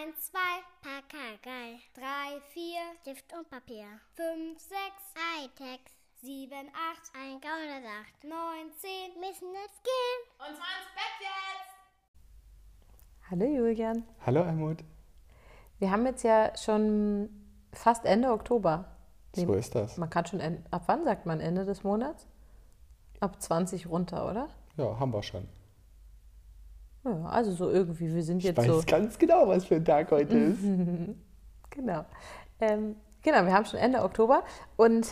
1, 2, Pakagei. 3, 4, Stift und Papier. 5, 6, Hightech. 7, 8, ein Gaunersacht. 9, 10, müssen jetzt gehen. Und zwar ins Bett jetzt! Hallo Julian. Hallo Almut. Wir haben jetzt ja schon fast Ende Oktober. So ist das. Man kann schon, ab wann sagt man Ende des Monats? Ab 20 runter, oder? Ja, haben wir schon. Ja, also so irgendwie, wir sind Ich jetzt weiß so. ganz genau, was für ein Tag heute ist. Genau. Ähm, genau, wir haben schon Ende Oktober und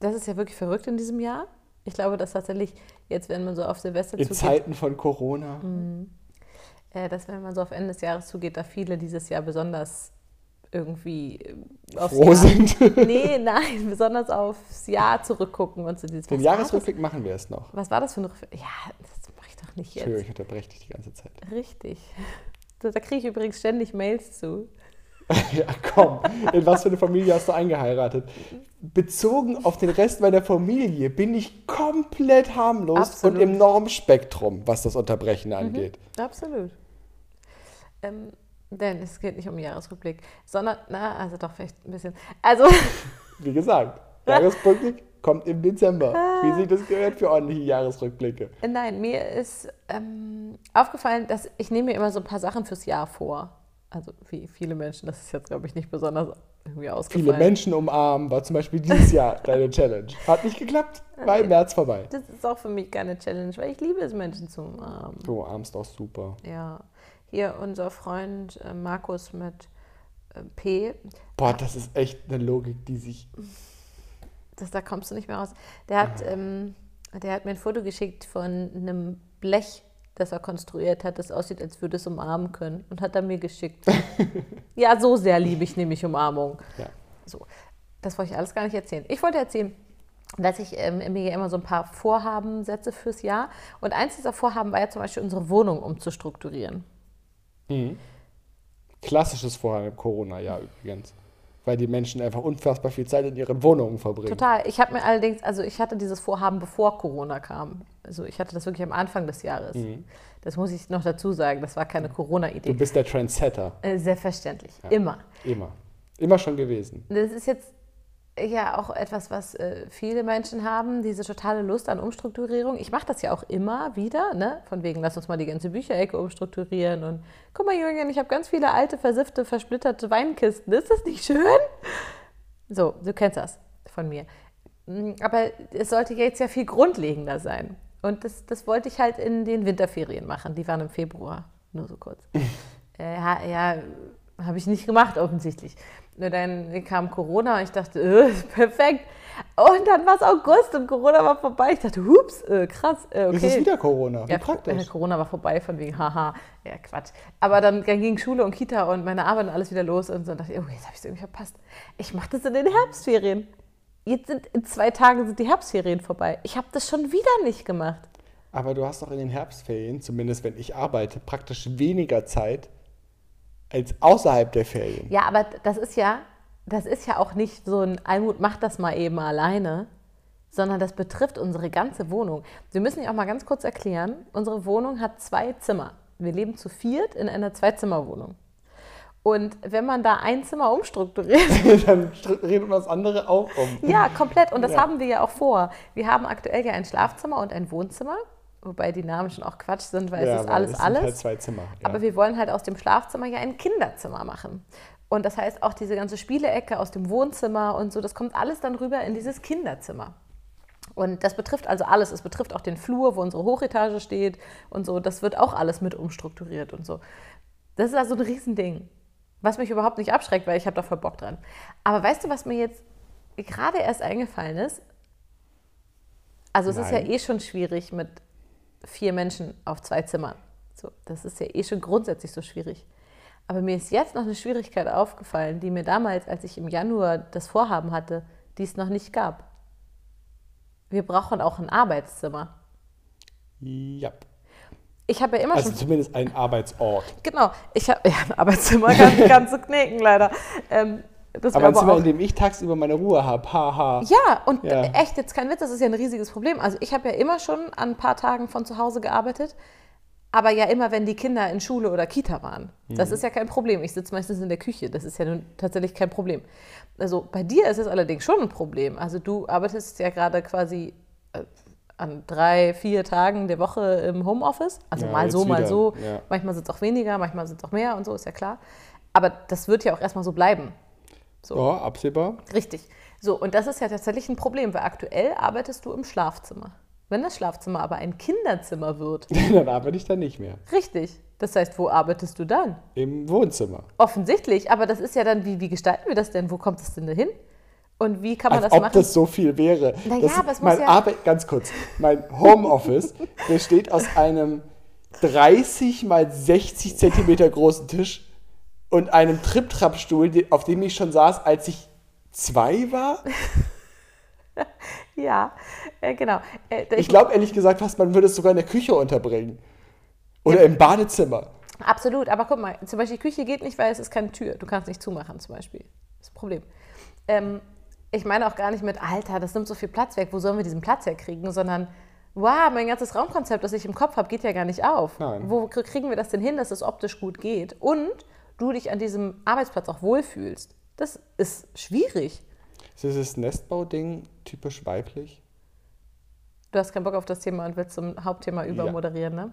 das ist ja wirklich verrückt in diesem Jahr. Ich glaube, dass tatsächlich jetzt, wenn man so auf Silvester In zugeht, Zeiten von Corona. äh, dass wenn man so auf Ende des Jahres zugeht, da viele dieses Jahr besonders irgendwie äh, aufs Froh Jahr, sind. Nee, nein, besonders aufs Jahr zurückgucken und so dieses. Den? Jahresrückblick machen wir erst noch. Was war das für ein Rückblick? Ja, das ich doch nicht Entschuldigung, jetzt. ich unterbreche dich die ganze Zeit. Richtig. Da, da kriege ich übrigens ständig Mails zu. ja, komm. In was für eine Familie hast du eingeheiratet? Bezogen auf den Rest meiner Familie bin ich komplett harmlos Absolut. und im Normspektrum, was das Unterbrechen angeht. Absolut. Ähm, denn es geht nicht um Jahresrückblick, sondern, na, also doch vielleicht ein bisschen. Also, Wie gesagt, Jahresrückblick kommt im Dezember. Wie sich das gehört für ordentliche Jahresrückblicke. nein, mir ist ähm, aufgefallen, dass ich nehme mir immer so ein paar Sachen fürs Jahr vor. Also wie viele Menschen, das ist jetzt, glaube ich, nicht besonders irgendwie ausgefallen. Viele Menschen umarmen war zum Beispiel dieses Jahr deine Challenge. Hat nicht geklappt, war im März vorbei. Das ist auch für mich keine Challenge, weil ich liebe es, Menschen zu umarmen. Du umarmst auch super. Ja, hier unser Freund äh, Markus mit äh, P, Boah, das ist echt eine Logik, die sich. das, da kommst du nicht mehr raus. Der hat, ähm, der hat mir ein Foto geschickt von einem Blech, das er konstruiert hat, das aussieht, als würde es umarmen können. Und hat er mir geschickt. ja, so sehr liebe ich nämlich Umarmung. Ja. So, das wollte ich alles gar nicht erzählen. Ich wollte erzählen, dass ich ähm, mir ja immer so ein paar Vorhaben setze fürs Jahr. Und eins dieser Vorhaben war ja zum Beispiel, unsere Wohnung umzustrukturieren. Klassisches Vorhaben im Corona-Jahr übrigens. Weil die Menschen einfach unfassbar viel Zeit in ihren Wohnungen verbringen. Total. Ich habe mir allerdings, also ich hatte dieses Vorhaben, bevor Corona kam. Also ich hatte das wirklich am Anfang des Jahres. Das muss ich noch dazu sagen. Das war keine Du Corona-Idee. bist der Trendsetter. Äh, Selbstverständlich. Immer. Immer. Immer schon gewesen. Das ist jetzt ja auch etwas, was äh, viele Menschen haben, diese totale Lust an Umstrukturierung. Ich mache das ja auch immer wieder, ne? von wegen, lass uns mal die ganze Bücherecke umstrukturieren und guck mal, Julian, ich habe ganz viele alte, versiffte, versplitterte Weinkisten. Ist das nicht schön? So, du kennst das von mir. Mm, Aber es sollte jetzt ja viel grundlegender sein. Und das, das wollte ich halt in den Winterferien machen. Die waren im Februar, nur so kurz. äh, ja, ja habe ich nicht gemacht, offensichtlich. Nur dann kam Corona und ich dachte, äh, perfekt. Und dann war es August und Corona war vorbei. Ich dachte, hups, äh, krass, äh, okay. Es ist wieder Corona. Wie Ja, praktisch. Corona war vorbei, von wegen, haha, ja, Quatsch. Aber dann, dann ging Schule und Kita und meine Arbeit und alles wieder los und so. Und dachte ich, oh, jetzt habe ich es irgendwie verpasst. Ich mache das in den Herbstferien. Jetzt sind in zwei Tagen sind die Herbstferien vorbei. Ich habe das schon wieder nicht gemacht. Aber du hast doch in den Herbstferien, zumindest wenn ich arbeite, praktisch weniger Zeit als außerhalb der Ferien. Ja, aber das ist ja, das ist ja auch nicht so ein Almut macht das mal eben alleine, sondern das betrifft unsere ganze Wohnung. Wir müssen ja auch mal ganz kurz erklären, unsere Wohnung hat zwei Zimmer. Wir leben zu viert in einer Zwei-Zimmer-Wohnung. Und wenn man da ein Zimmer umstrukturiert, Dann redet man das andere auch um. ja, komplett. Und das Ja. haben wir ja auch vor. Wir haben aktuell ja ein Schlafzimmer und ein Wohnzimmer, wobei die Namen schon auch Quatsch sind, weil es ist alles es sind alles. Halt zwei Zimmer. Ja. Aber wir wollen halt aus dem Schlafzimmer ja ein Kinderzimmer machen. Und das heißt, auch diese ganze Spielecke aus dem Wohnzimmer und so, das kommt alles dann rüber in dieses Kinderzimmer. Und das betrifft also alles. Es betrifft auch den Flur, wo unsere Hochetage steht und so. Das wird auch alles mit umstrukturiert und so. Das ist also ein Riesending. Was mich überhaupt nicht abschreckt, weil ich habe da voll Bock dran. Aber weißt du, was mir jetzt gerade erst eingefallen ist? Also es ist ja Nein. eh schon schwierig mit vier Menschen auf zwei Zimmern. So, das ist ja eh schon grundsätzlich so schwierig. Aber mir ist jetzt noch eine Schwierigkeit aufgefallen, die mir damals, als ich im Januar das Vorhaben hatte, die es noch nicht gab. Wir brauchen auch ein Arbeitszimmer. ja. Ich habe ja immer Also schon zumindest ein Arbeitsort. Genau, ich habe ja, ein Arbeitszimmer ganz, ganz zu knicken, leider. Ähm, das Aber ein Zimmer, in dem ich tagsüber meine Ruhe habe. Haha. ja, und Ja. echt, jetzt kein Witz, das ist ja ein riesiges Problem. Also ich habe ja immer schon an ein paar Tagen von zu Hause gearbeitet, aber ja immer, wenn die Kinder in Schule oder Kita waren. Das Mhm. ist ja kein Problem. Ich sitze meistens in der Küche. Das ist ja nun tatsächlich kein Problem. Also bei dir ist es allerdings schon ein Problem. Also du arbeitest ja gerade quasi äh, an drei, vier Tagen der Woche im Homeoffice. Also Ja, mal so, mal wieder, so. ja. Manchmal sind es auch weniger, manchmal sind es auch mehr und so, ist ja klar. Aber das wird ja auch erstmal so bleiben. So. Ja, absehbar. Richtig. So, und das ist ja tatsächlich ein Problem, weil aktuell arbeitest du im Schlafzimmer. Wenn das Schlafzimmer aber ein Kinderzimmer wird, Dann arbeite ich da nicht mehr. richtig. Das heißt, wo arbeitest du dann? Im Wohnzimmer. Offensichtlich, aber das ist ja dann, wie, wie gestalten wir das denn? Wo kommt es denn dahin? Und wie kann man Als das ob machen? das so viel wäre. Na das aber es muss mein ja- Arbeit, ganz kurz. Mein Homeoffice besteht aus einem 30 mal 60 Zentimeter großen Tisch und einem Trip-Trap-Stuhl, auf dem ich schon saß, als ich zwei war. ja, äh, genau. Äh, Ich glaube ehrlich gesagt fast, man würde es sogar in der Küche unterbringen. Oder im Badezimmer. Absolut, aber guck mal, zum Beispiel Küche geht nicht, weil es ist keine Tür. Du kannst nicht zumachen zum Beispiel. Das ist ein Problem. Ähm, ich meine auch gar nicht mit, Alter, das nimmt so viel Platz weg, wo sollen wir diesen Platz herkriegen, sondern, wow, mein ganzes Raumkonzept, das ich im Kopf habe, geht ja gar nicht auf. Nein. Wo kr- kriegen wir das denn hin, dass es optisch gut geht und du dich an diesem Arbeitsplatz auch wohlfühlst? Das ist schwierig. Ist dieses Nestbau-Ding typisch weiblich? Du hast keinen Bock auf das Thema und willst zum Hauptthema übermoderieren, ne?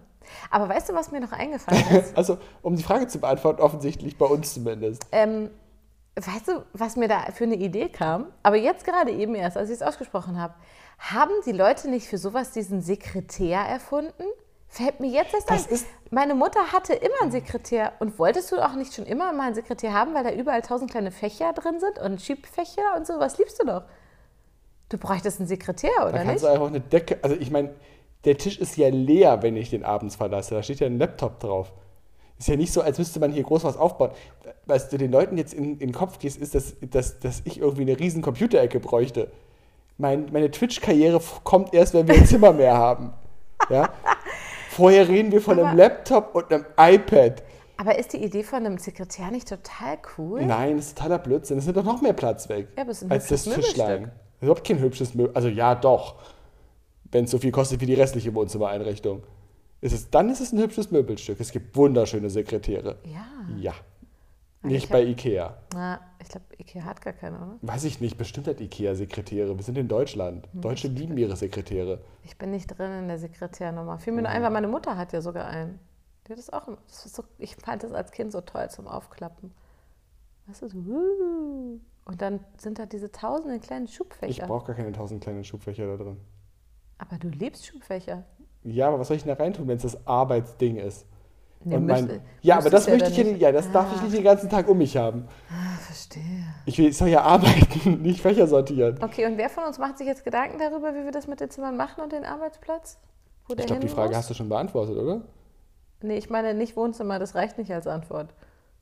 Aber weißt du, was mir noch eingefallen ist? Also, um die Frage zu beantworten, offensichtlich bei uns zumindest. Ähm, weißt du, was mir da für eine Idee kam? Aber jetzt gerade eben erst, als ich es ausgesprochen habe. Haben die Leute nicht für sowas diesen Sekretär erfunden? Fällt mir jetzt erst Das ein. ist- Meine Mutter hatte immer einen Sekretär. Und wolltest du auch nicht schon immer mal einen Sekretär haben, weil da überall tausend kleine Fächer drin sind und Schiebfächer und so? Was liebst du doch? Du bräuchtest einen Sekretär, Da oder kannst nicht? du einfach eine Decke. Also, ich meine, der Tisch ist ja leer, wenn ich den abends verlasse. Da steht ja ein Laptop drauf. Ist ja nicht so, als müsste man hier groß was aufbauen. Was du den Leuten jetzt in, in den Kopf gehst, ist, dass, dass, dass ich irgendwie eine riesen Computerecke bräuchte. Mein, meine Twitch-Karriere kommt erst, wenn wir ein Zimmer mehr haben. Ja? Vorher reden wir von einem Aber- Laptop und einem iPad. Aber ist die Idee von einem Sekretär nicht total cool? Nein, das ist totaler Blödsinn. Es nimmt doch noch mehr Platz weg. Ja, aber es ist ein als das Tischlein. Das ist überhaupt kein hübsches Möbel. Also ja, doch. Wenn es so viel kostet wie die restliche Wohnzimmereinrichtung. Ist es, dann ist es ein hübsches Möbelstück. Es gibt wunderschöne Sekretäre. Ja. Ja. Ich Nicht bei Ikea. Na, ich glaube, Ikea hat gar keine, oder? Weiß ich nicht, bestimmt hat Ikea Sekretäre. Wir sind in Deutschland. Hm. Deutsche lieben ihre Sekretäre. Ich bin nicht drin in der Sekretärnummer. Fiel mir nur ein, weil meine Mutter hat ja sogar einen. Die hat das auch. Das so, ich fand das als Kind so toll zum Aufklappen. Weißt du, so. wuh. Und dann sind da diese tausenden kleinen Ich Schubfächer. brauche gar keine tausend kleinen Schubfächer da drin. Aber du liebst Schubfächer. Ja, aber was soll ich denn da reintun, wenn es das Arbeitsding ist? Nee, mein, müsste- ja, aber das möchte dann ich ja. Ja, das darf ich Ah. nicht den ganzen Tag um mich haben. Ah, verstehe. Ich will, ich soll ja arbeiten, nicht Fächer sortieren. Okay, und wer von uns macht sich jetzt Gedanken darüber, wie wir das mit den Zimmern machen und den Arbeitsplatz? Wo Ich glaube, die Frage muss? hast du schon beantwortet, oder? Nee, ich meine nicht Wohnzimmer, das reicht nicht als Antwort.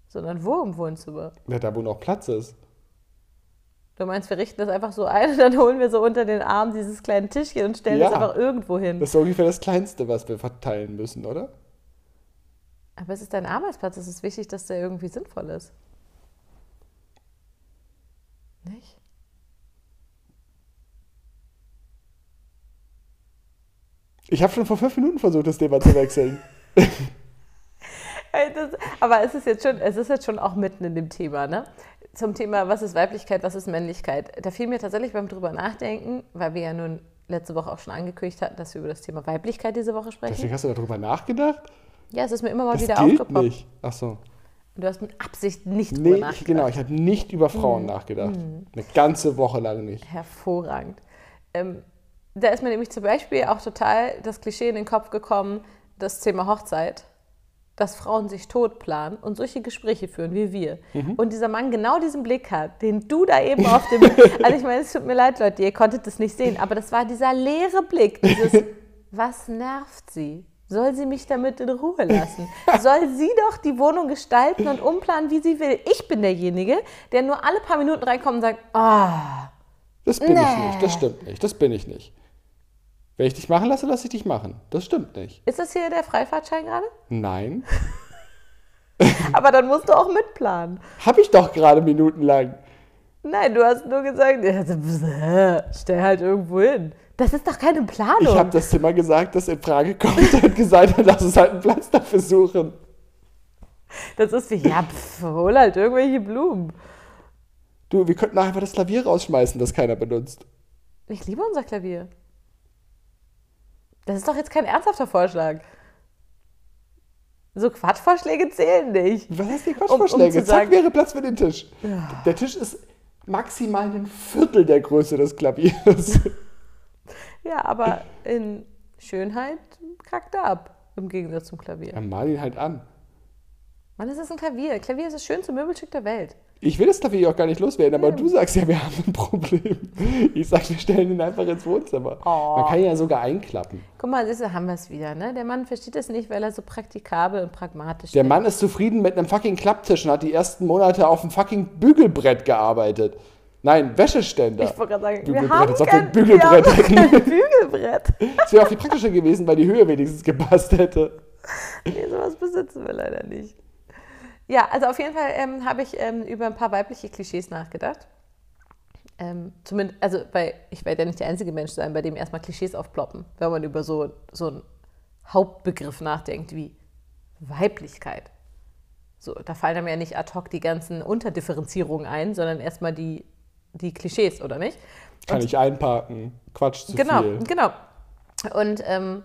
Sondern wo im Wohnzimmer? Ja, da wo noch Platz ist. Du meinst, wir richten das einfach so ein und dann holen wir so unter den Arm dieses kleine Tischchen und stellen Ja. das einfach irgendwo hin. Das ist ungefähr das Kleinste, was wir verteilen müssen, oder? Aber es ist dein Arbeitsplatz, es ist wichtig, dass der irgendwie sinnvoll ist. Nicht? Ich habe schon vor fünf Minuten versucht, das Thema zu wechseln. Das, aber es ist, jetzt schon, es ist jetzt schon auch mitten in dem Thema, ne? Zum Thema, was ist Weiblichkeit, was ist Männlichkeit. Da fiel mir tatsächlich beim drüber nachdenken, weil wir ja nun letzte Woche auch schon angekündigt hatten, dass wir über das Thema Weiblichkeit diese Woche sprechen. Deswegen hast du darüber nachgedacht? Ja, es ist mir immer mal Das wieder gilt aufgepoppt. nicht. Ach so. Du hast mit Absicht nicht drüber Nee, ich, nachgedacht. genau, ich habe nicht über Frauen nachgedacht. Eine ganze Woche lang nicht. Hervorragend. Ähm, da ist mir nämlich zum Beispiel auch total das Klischee in den Kopf gekommen, das Thema Hochzeit, dass Frauen sich tot planen und solche Gespräche führen wie wir. Und dieser Mann genau diesen Blick hat, den du da eben auf dem. also ich meine, es tut mir leid, Leute, ihr konntet das nicht sehen, aber das war dieser leere Blick, dieses, was nervt sie? Soll sie mich damit in Ruhe lassen? Soll sie doch die Wohnung gestalten und umplanen, wie sie will? Ich bin derjenige, der nur alle paar Minuten reinkommt und sagt, ah. Das bin ich Nee. nicht. Das stimmt nicht. Das bin ich nicht. Wenn ich dich machen lasse, lasse ich dich machen. Das stimmt nicht. Ist das hier der Freifahrtschein gerade? Nein. Aber dann musst du auch mitplanen. Habe ich doch gerade minutenlang. Nein, du hast nur gesagt, ja, stell halt irgendwo hin. Das ist doch keine Planung. Ich habe das Zimmer gesagt, das in Frage kommt und gesagt, lass uns halt einen Platz dafür suchen. Das ist wie, ja, pff, hol halt irgendwelche Blumen. Du, wir könnten auch einfach das Klavier rausschmeißen, das keiner benutzt. Ich liebe unser Klavier. Das ist doch jetzt kein ernsthafter Vorschlag. So Quatschvorschläge zählen nicht. Was heißt die Um- um Quatschvorschläge? zu Zack, wäre Platz für den Tisch. Der Tisch ist maximal ein Viertel der Größe des Klaviers. Ja, aber in Schönheit kackt er ab, im Gegensatz zum Klavier. Dann mal ihn halt an. Mann, es ist ein Klavier. Klavier ist das schönste Möbelstück der Welt. Ich will das Klavier auch gar nicht loswerden, aber du sagst ja, wir haben ein Problem. Ich sag, wir stellen ihn einfach ins Wohnzimmer. Oh. Man kann ihn ja sogar einklappen. Guck mal, du, haben wir es wieder. Ne? Der Mann versteht es nicht, weil er so praktikabel und pragmatisch Der ist. Mann ist zufrieden mit einem fucking Klapptisch und hat die ersten Monate auf dem fucking Bügelbrett gearbeitet. Nein, Wäscheständer. Ich wollte gerade sagen, Bügelbrett, haben wir ein kein, Bügelbrett wir haben kein Bügelbrett. Das wäre auch viel praktischer gewesen, weil die Höhe wenigstens gepasst hätte. Nee, sowas besitzen wir leider nicht. Ja, also auf jeden Fall ähm, habe ich ähm, über ein paar weibliche Klischees nachgedacht. Ähm, zumindest, also, weil ich werde ja nicht der einzige Mensch sein, bei dem erstmal Klischees aufploppen, wenn man über so, so einen Hauptbegriff nachdenkt wie Weiblichkeit. So, da fallen einem ja nicht ad hoc die ganzen Unterdifferenzierungen ein, sondern erstmal die, die Klischees, oder nicht? Kann ich einparken. Quatsch zu Genau, viel. genau. Und ähm,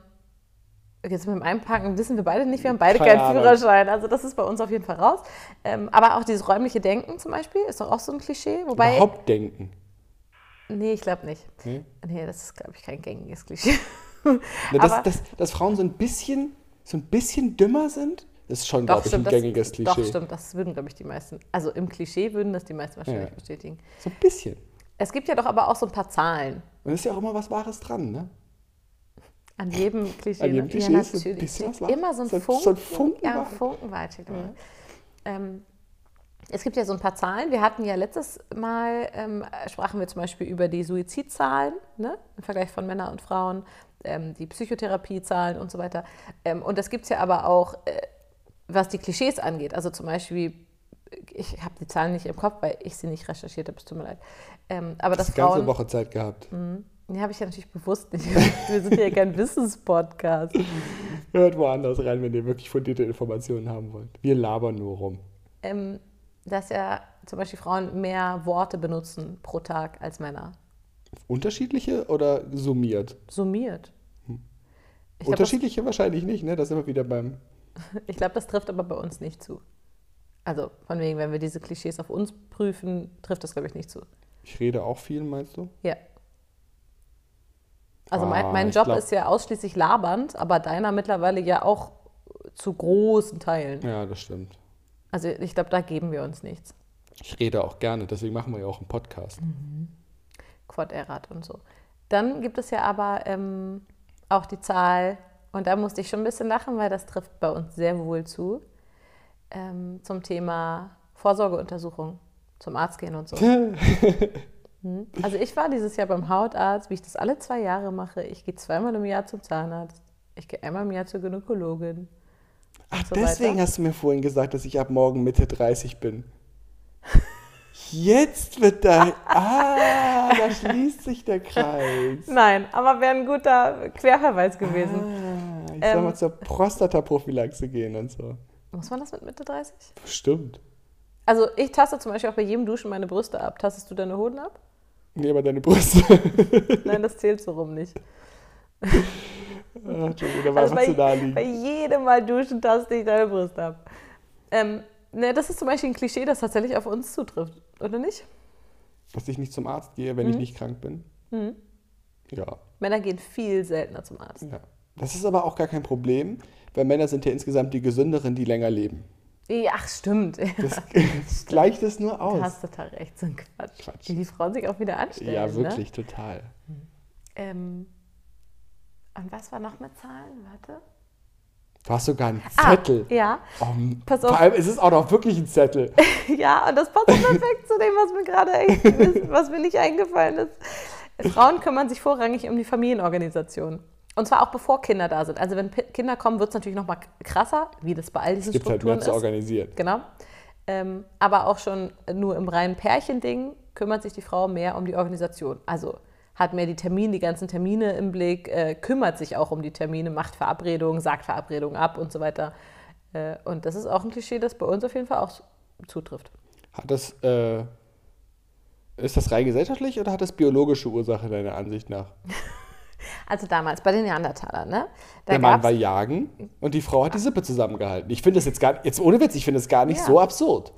jetzt mit dem Einpacken wissen wir beide nicht, wir haben beide Keine keinen Ahnung. Führerschein. Also das ist bei uns auf jeden Fall raus. Ähm, aber auch dieses räumliche Denken zum Beispiel ist doch auch so ein Klischee. Wobei, Überhaupt denken. nee, ich glaube nicht. Nee? Nee, das ist, glaube ich, kein gängiges Klischee. Na, dass, Aber- dass, dass Frauen so ein bisschen, so ein bisschen dümmer sind, ist schon, glaube ich, ein das, gängiges Klischee. Doch, stimmt, das würden, glaube ich, die meisten. Also im Klischee würden das die meisten wahrscheinlich Ja. bestätigen. So ein bisschen. Es gibt ja doch aber auch so ein paar Zahlen Und es ist ja auch immer was Wahres dran, ne? An jedem Klischee. An jedem ne? Klischee ja, ist so ein natürlich. bisschen was immer so ein So Funken, so ein Funken ja. Funken steckt immer drin. Ähm, es gibt ja so ein paar Zahlen. Wir hatten ja letztes Mal, ähm, sprachen wir zum Beispiel über die Suizidzahlen ne? im Vergleich von Männern und Frauen, ähm, die Psychotherapiezahlen und so weiter. Ähm, und das gibt es ja aber auch, äh, was die Klischees angeht. Also zum Beispiel, ich habe die Zahlen nicht im Kopf, weil ich sie nicht recherchiert habe, es tut mir leid. Ähm, aber Das die ganze Frauen, Woche Zeit gehabt. Die habe ich ja natürlich bewusst nicht. Wir sind ja kein Wissenspodcast. Hört woanders rein, wenn ihr wirklich fundierte Informationen haben wollt. Wir labern nur rum. ähm, dass ja zum Beispiel Frauen mehr Worte benutzen pro Tag als Männer. Unterschiedliche oder summiert? Summiert. Glaube, das, Unterschiedliche wahrscheinlich nicht, ne? Da sind wir wieder beim. ich glaub, das trifft aber bei uns nicht zu. Also von wegen, wenn wir diese Klischees auf uns prüfen, trifft das, glaube ich, nicht zu. Ich rede auch viel, meinst du? Ja. Also mein, Ah, mein Job glaub- ist ja ausschließlich labernd, aber deiner mittlerweile ja auch zu großen Teilen. Ja, das stimmt. Also ich glaube, da geben wir uns nichts. Ich rede auch gerne, deswegen machen wir ja auch einen Podcast. Quad Erat und so. Dann gibt es ja aber ähm, auch die Zahl, und da musste ich schon ein bisschen lachen, weil das trifft bei uns sehr wohl zu, ähm, zum Thema Vorsorgeuntersuchung, zum Arzt gehen und so. Hm. Also ich war dieses Jahr beim Hautarzt, wie ich das alle zwei Jahre mache. Ich gehe zweimal im Jahr zum Zahnarzt. Ich gehe einmal im Jahr zur Gynäkologin. Ach, so deswegen weiter. hast du mir vorhin gesagt, dass ich ab morgen Mitte 30 bin. Jetzt wird da. Ah, da schließt sich der Kreis. Nein, aber wäre ein guter Querverweis gewesen. Ah, ich soll Ähm. mal zur Prostataprophylaxe gehen und so. Muss man das mit Mitte 30? Bestimmt. Also ich taste zum Beispiel auch bei jedem Duschen meine Brüste ab. Tastest du deine Hoden ab? Nee, aber deine Brüste. Nein, das zählt so rum nicht. Ach, Entschuldigung, da war Also einfach zu bei, naheliegend. bei jedem Mal duschen taste ich deine Brust ab. Ähm, ne, das ist zum Beispiel ein Klischee, das tatsächlich auf uns zutrifft, oder nicht? Dass ich nicht zum Arzt gehe, wenn Mhm. ich nicht krank bin. Ja, Männer gehen viel seltener zum Arzt. ja. Das ist aber auch gar kein Problem, weil Männer sind ja insgesamt die gesünderen, die länger leben. Ach, stimmt. Das gleicht es nur Du aus. hast total recht, so ein Quatsch. Quatsch. Wie die Frauen sich auch wieder anstellen. Ja, Ne? wirklich, total. Ähm, und was war noch mit Zahlen? Warte. Du hast sogar einen Ah, Zettel. ja. Oh, Pass Vor auf. allem ist es auch noch wirklich ein Zettel. Ja, und das passt perfekt zu dem, was mir gerade echt, was mir nicht eingefallen ist. Frauen kümmern sich vorrangig um die Familienorganisation. Und zwar auch bevor Kinder da sind. Also wenn P Kinder kommen, wird es natürlich noch mal krasser, wie das bei all diesen Gibt halt Strukturen mehr zu ist. organisieren. Genau. Ähm, aber auch schon nur im reinen Pärchending kümmert sich die Frau mehr um die Organisation. Also hat mehr die Termine, die ganzen Termine im Blick, äh, kümmert sich auch um die Termine, macht Verabredungen, sagt Verabredungen ab und so weiter. Äh, und das ist auch ein Klischee, das bei uns auf jeden Fall auch zutrifft. Hat das, äh, ist das rein gesellschaftlich oder hat das biologische Ursache deiner Ansicht nach? Also damals bei den Neandertalern, ne? Da Der Mann war jagen und die Frau hat die Sippe zusammengehalten. Ich finde das jetzt gar jetzt ohne Witz, ich finde das gar nicht Ja. so absurd.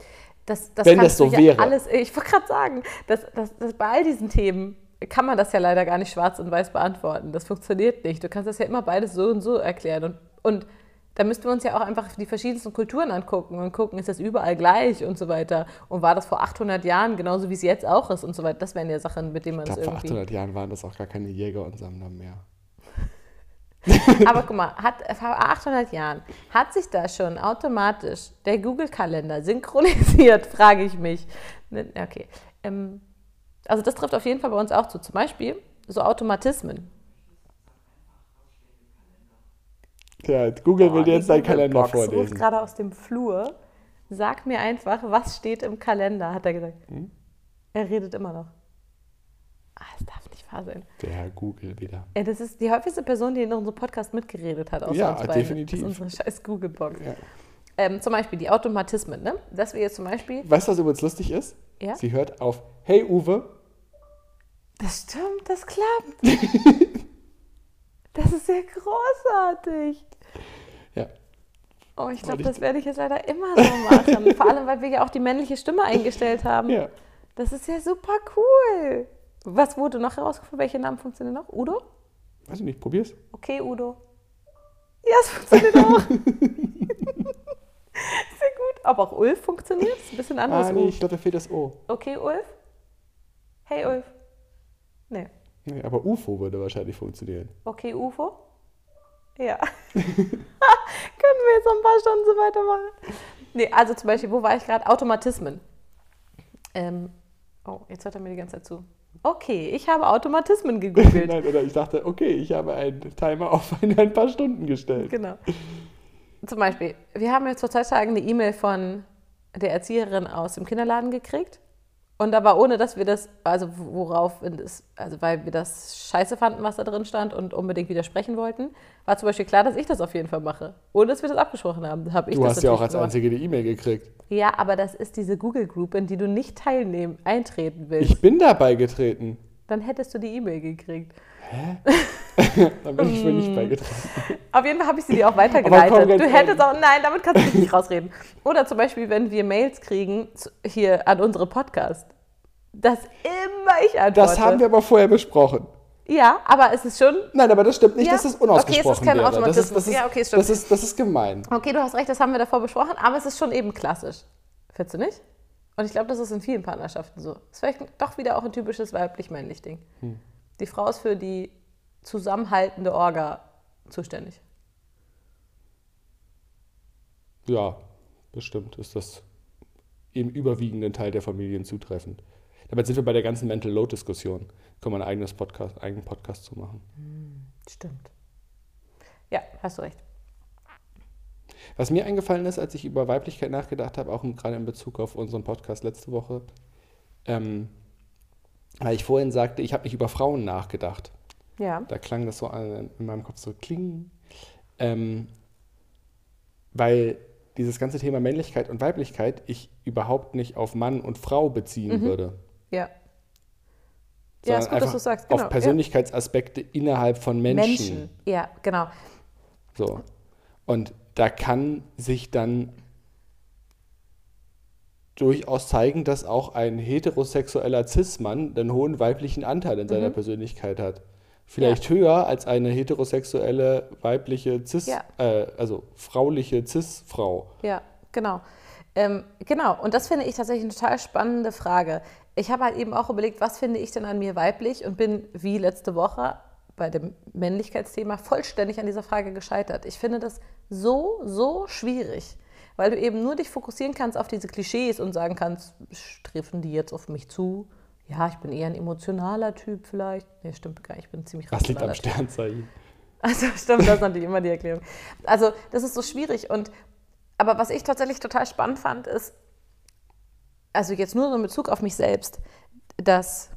Das, das Wenn das so ja wäre. Alles, ich wollte gerade sagen, dass, dass, dass bei all diesen Themen kann man das ja leider gar nicht schwarz und weiß beantworten. Das funktioniert nicht. Du kannst das ja immer beides so und so erklären. Und, und da müssten wir uns ja auch einfach die verschiedensten Kulturen angucken und gucken, ist das überall gleich und so weiter. Und war das vor 800 Jahren genauso, wie es jetzt auch ist und so weiter. Das wären ja Sachen, mit denen man Ich es glaube, vor irgendwie... 800 Jahren waren das auch gar keine Jäger und Sammler mehr. Aber guck mal, hat, vor 800 Jahren hat sich da schon automatisch der Google-Kalender synchronisiert, frage ich mich. Ne, Okay. Ähm, also das trifft auf jeden Fall bei uns auch zu. Zum Beispiel so Automatismen. Ja, Google will dir jetzt deinen Kalender ruft vorlesen. gerade aus dem Flur. Sag mir einfach, was steht im Kalender, hat er gesagt. Hm? Er redet immer noch. Ah, das darf nicht wahr sein. Der Google wieder. Ey, das ist die häufigste Person, die in unserem Podcast mitgeredet hat. Außer Ja, uns beiden. definitiv. Das ist unsere scheiß Google-Box. Ja. Ähm, zum Beispiel die Automatismen, ne? Dass wir jetzt zum Beispiel. Weißt du, was übrigens lustig ist? Ja? Sie hört auf Hey Uwe. Das stimmt, das klappt. das ist sehr großartig. Ja. Oh, ich glaube, das werde ich jetzt leider immer so machen. Vor allem, weil wir ja auch die männliche Stimme eingestellt haben. Ja. Das ist ja super cool. Was wurde noch herausgefunden? Welche Namen funktionieren noch? Udo? Weiß ich nicht, probier's. Okay, Udo. Ja, es funktioniert auch. Sehr gut. Aber auch Ulf funktioniert. Ist ein bisschen anderes Ah, nee, ich glaube, da fehlt das O. Okay, Ulf? Hey, Ulf. Nee. Nee, aber UFO würde wahrscheinlich funktionieren. Okay, UFO? Ja. Können wir jetzt noch ein paar Stunden so weitermachen? Nee, also zum Beispiel, wo war ich gerade? Automatismen. Ähm, oh, jetzt hört er mir die ganze Zeit zu. Okay, ich habe Automatismen gegoogelt. Nein, oder ich dachte, okay, ich habe einen Timer auf ein, ein paar Stunden gestellt. genau. Zum Beispiel, wir haben jetzt vor zwei Tagen eine E-Mail von der Erzieherin aus dem Kinderladen gekriegt. Und da war ohne, dass wir das, also worauf, also weil wir das scheiße fanden, was da drin stand und unbedingt widersprechen wollten, war zum Beispiel klar, dass ich das auf jeden Fall mache. Ohne dass wir das abgesprochen haben, habe ich Du das hast ja auch als gemacht. Einzige die E-Mail gekriegt. Ja, aber das ist diese Google Group, in die du nicht teilnehmen, eintreten willst. Ich bin dabei getreten. Dann hättest du die E-Mail gekriegt. Dann bin ich wohl Mm. nicht beigetreten. Auf jeden Fall habe ich sie dir auch weitergeleitet. Du hättest auch, nein, damit kannst du dich nicht rausreden. Oder zum Beispiel, wenn wir Mails kriegen hier an unsere Podcast, dass immer ich antworte. Das haben wir aber vorher besprochen. Ja, aber es ist schon. Nein, aber das stimmt nicht, Ja. dass es Okay, es unausgesprochen ist kein wäre. Das ist, Automatismus. das, ist, Ja, okay, es stimmt. das, ist, das ist gemein. Okay, du hast recht, das haben wir davor besprochen, aber es ist schon eben klassisch. Findest du nicht? Und ich glaube, das ist in vielen Partnerschaften so. Das ist vielleicht doch wieder auch ein typisches weiblich-männlich Ding. Hm. Die Frau ist für die zusammenhaltende Orga zuständig. Ja, bestimmt ist das im überwiegenden Teil der Familien zutreffend. Damit sind wir bei der ganzen Mental Load-Diskussion. Können wir einen eigenes Podcast, eigenen Podcast zu machen. Stimmt. Ja, hast du recht. Was mir eingefallen ist, als ich über Weiblichkeit nachgedacht habe, auch gerade in Bezug auf unseren Podcast letzte Woche, ähm, weil ich vorhin sagte, ich habe nicht über Frauen nachgedacht. Ja. Da klang das so an, in meinem Kopf so kling. Ähm, weil dieses ganze Thema Männlichkeit und Weiblichkeit ich überhaupt nicht auf Mann und Frau beziehen würde. Ja. Ja, ist gut, dass du sagst. Genau. auf Persönlichkeitsaspekte innerhalb von ja. Menschen. Menschen. Ja, genau. So. Und da kann sich dann durchaus zeigen, dass auch ein heterosexueller Cis-Mann einen hohen weiblichen Anteil in Mhm. seiner Persönlichkeit hat. Vielleicht höher als eine heterosexuelle weibliche Cis, Ja. äh, also frauliche Cis-Frau. Ja, genau. Ähm, genau, und das finde ich tatsächlich eine total spannende Frage. Ich habe halt eben auch überlegt, was finde ich denn an mir weiblich und bin wie letzte Woche bei dem Männlichkeitsthema vollständig an dieser Frage gescheitert. Ich finde das so, so schwierig, weil du eben nur dich fokussieren kannst auf diese Klischees und sagen kannst, treffen die jetzt auf mich zu? Ja, ich bin eher ein emotionaler Typ vielleicht. Nee, stimmt gar nicht, ich bin ziemlich Was liegt am. Sternzeichen? Also stimmt, das ist natürlich immer die Erklärung. Also das ist so schwierig. Und aber was ich tatsächlich total spannend fand, ist, also jetzt nur so in Bezug auf mich selbst, dass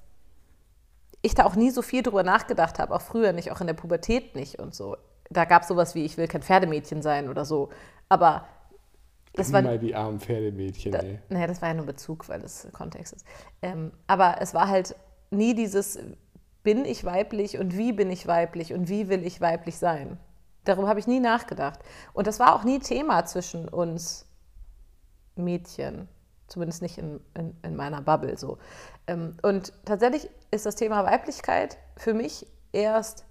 ich da auch nie so viel drüber nachgedacht habe, auch früher nicht, auch in der Pubertät nicht und so. Da gab es sowas wie, ich will kein Pferdemädchen sein oder so. Aber das war. Mal die armen Pferdemädchen, Da, ey. naja, das war ja nur Bezug, weil das Kontext ist. Ähm, aber es war halt nie dieses, bin ich weiblich und wie bin ich weiblich und wie will ich weiblich sein. Darüber habe ich nie nachgedacht. Und das war auch nie Thema zwischen uns Mädchen. Zumindest nicht in, in, in meiner Bubble so. Ähm, und tatsächlich ist das Thema Weiblichkeit für mich erst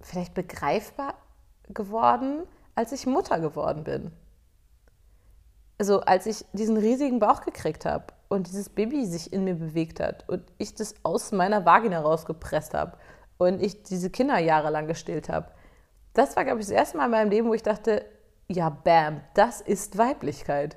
vielleicht begreifbar geworden, als ich Mutter geworden bin also als ich diesen riesigen Bauch gekriegt habe und dieses Baby sich in mir bewegt hat und ich das aus meiner Vagina rausgepresst habe und ich diese Kinder jahrelang gestillt habe, das war, glaube ich, das erste Mal in meinem Leben, wo ich dachte, ja, bam, das ist Weiblichkeit.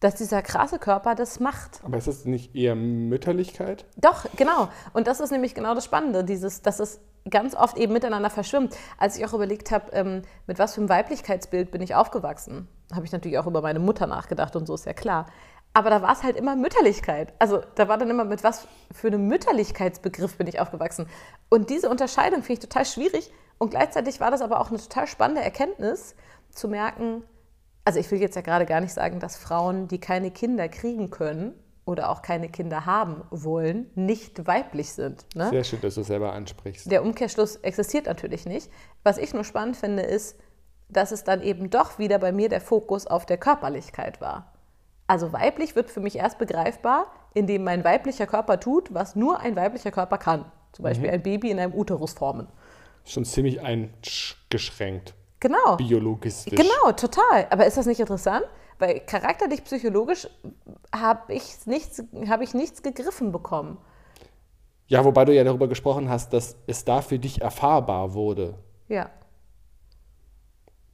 Dass dieser krasse Körper das macht. Aber ist das nicht eher Mütterlichkeit? Doch, genau. Und das ist nämlich genau das Spannende, dieses, dass es ganz oft eben miteinander verschwimmt. Als ich auch überlegt habe, ähm, mit was für einem Weiblichkeitsbild bin ich aufgewachsen, habe ich natürlich auch über meine Mutter nachgedacht und so ist ja klar. Aber da war es halt immer Mütterlichkeit. Also da war dann immer, mit was für einem Mütterlichkeitsbegriff bin ich aufgewachsen. Und diese Unterscheidung finde ich total schwierig. Und gleichzeitig war das aber auch eine total spannende Erkenntnis, zu merken, also ich will jetzt ja gerade gar nicht sagen, dass Frauen, die keine Kinder kriegen können oder auch keine Kinder haben wollen, nicht weiblich sind. Ne? Sehr schön, dass du es selber ansprichst. Der Umkehrschluss existiert natürlich nicht. Was ich nur spannend finde, ist, dass es dann eben doch wieder bei mir der Fokus auf der Körperlichkeit war. Also weiblich wird für mich erst begreifbar, indem mein weiblicher Körper tut, was nur ein weiblicher Körper kann. Zum Beispiel ein Baby in einem Uterus formen. Schon ziemlich eingeschränkt, Genau. biologistisch. Genau, total. Aber ist das nicht interessant? Weil charakterlich, psychologisch habe ich nichts, habe ich nichts gegriffen bekommen. Ja, wobei du ja darüber gesprochen hast, dass es da für dich erfahrbar wurde. Ja.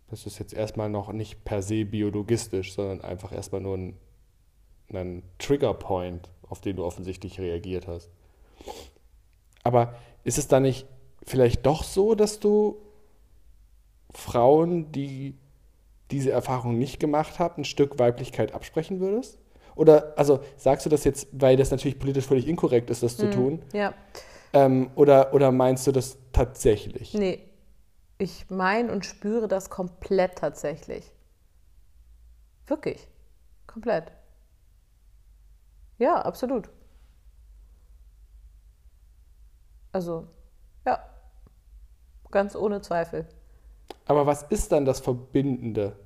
Das ist jetzt erstmal noch nicht per se biologistisch, sondern einfach erstmal nur ein, ein Triggerpoint, auf den du offensichtlich reagiert hast. Aber ist es da nicht vielleicht doch so, dass du Frauen, die diese Erfahrung nicht gemacht haben, ein Stück Weiblichkeit absprechen würdest? Oder, also sagst du das jetzt, weil das natürlich politisch völlig inkorrekt ist, das zu tun? Ja. Ähm, oder, oder meinst du das tatsächlich? Nee. Ich meine und spüre das komplett tatsächlich. Wirklich. Komplett. Ja, absolut. Also, ja. Ganz ohne Zweifel. Aber was ist dann das Verbindende?